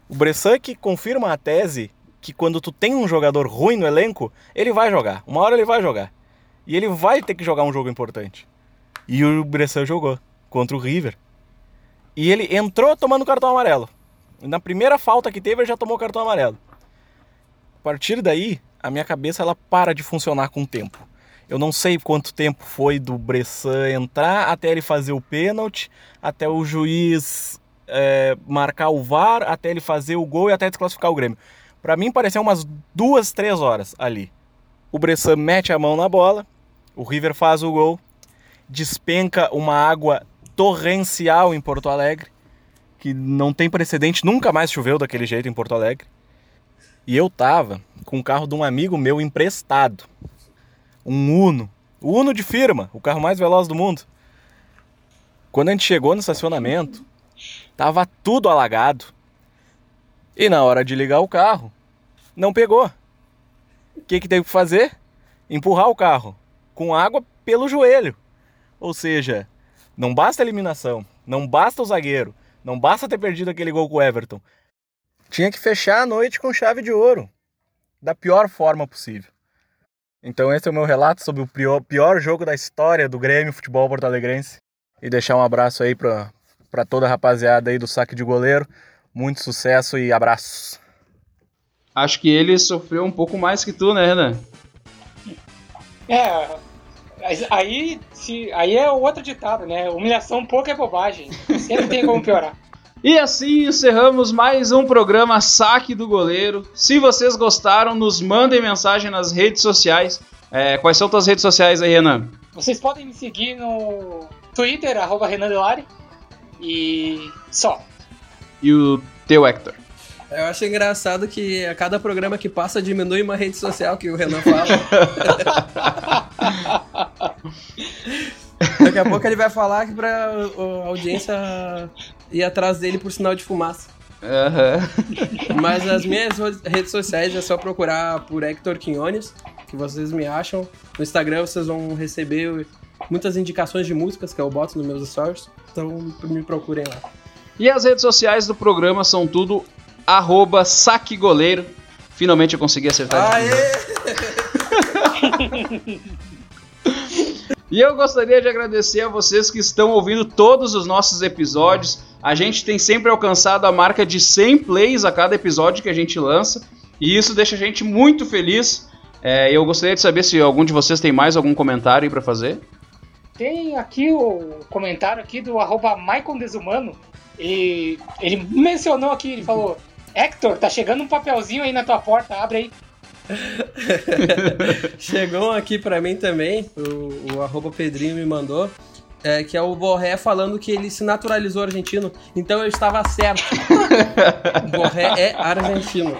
O Bressan que confirma a tese que quando tu tem um jogador ruim no elenco, ele vai jogar. Uma hora ele vai jogar. E ele vai ter que jogar um jogo importante. E o Bressan jogou contra o River. E ele entrou tomando cartão amarelo. Na primeira falta que teve, ele já tomou cartão amarelo. A partir daí, a minha cabeça ela para de funcionar com o tempo. Eu não sei quanto tempo foi do Bressan entrar até ele fazer o pênalti, até o juiz é, marcar o VAR, até ele fazer o gol e até desclassificar o Grêmio. Para mim pareceu umas duas, três horas ali. O Bressan mete a mão na bola, o River faz o gol, despenca uma água torrencial em Porto Alegre, que não tem precedente, nunca mais choveu daquele jeito em Porto Alegre. E eu tava com o carro de um amigo meu emprestado. Um Uno. O Uno de firma, o carro mais veloz do mundo. Quando a gente chegou no estacionamento, tava tudo alagado. E na hora de ligar o carro, não pegou. O que, que teve que fazer? Empurrar o carro com água pelo joelho. Ou seja, não basta a eliminação, não basta o zagueiro, não basta ter perdido aquele gol com o Everton. Tinha que fechar a noite com chave de ouro, da pior forma possível. Então esse é o meu relato sobre o pior, pior jogo da história do Grêmio Futebol Porto Alegrense. E deixar um abraço aí para toda a rapaziada aí do saque de goleiro. Muito sucesso e abraços. Acho que ele sofreu um pouco mais que tu, né, Renan? É, aí, se, aí é outro ditado, né? Humilhação pouco é bobagem. Sempre tem como piorar. <laughs> E assim encerramos mais um programa Saque do Goleiro. Se vocês gostaram, nos mandem mensagem nas redes sociais. É, quais são tuas redes sociais aí, Renan? Vocês podem me seguir no Twitter, arroba Renan Delari. E só. E o teu, Hector? Eu acho engraçado que a cada programa que passa diminui uma rede social que o Renan fala. <laughs> Daqui a pouco ele vai falar que pra a audiência ir atrás dele por sinal de fumaça. Uhum. Mas nas minhas redes sociais é só procurar por Hector Quinones, que vocês me acham. No Instagram vocês vão receber muitas indicações de músicas que eu boto nos meus stories. Então me procurem lá. E as redes sociais do programa são tudo arroba saquegoleiro. Finalmente eu consegui acertar. Aê! <laughs> E eu gostaria de agradecer a vocês que estão ouvindo todos os nossos episódios. A gente tem sempre alcançado a marca de 100 plays a cada episódio que a gente lança. E isso deixa a gente muito feliz. É, eu gostaria de saber se algum de vocês tem mais algum comentário aí pra fazer. Tem aqui o comentário aqui do arroba Maicon Desumano. E ele mencionou aqui, ele falou: Hector, tá chegando um papelzinho aí na tua porta, abre aí. <laughs> Chegou aqui pra mim também, o, o arroba Pedrinho me mandou, é, que é o Borré falando que ele se naturalizou argentino. Então eu estava certo. <laughs> Borré é argentino.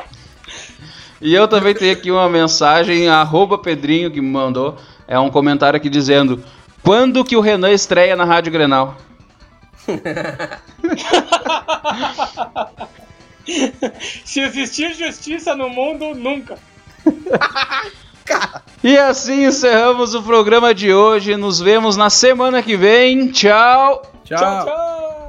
E eu também tenho aqui uma mensagem, arroba Pedrinho que me mandou. É um comentário aqui dizendo: Quando que o Renan estreia na Rádio Grenal? <laughs> Se existir justiça no mundo, nunca. <laughs> E assim encerramos o programa de hoje. Nos vemos na semana que vem. Tchau! Tchau. tchau. tchau.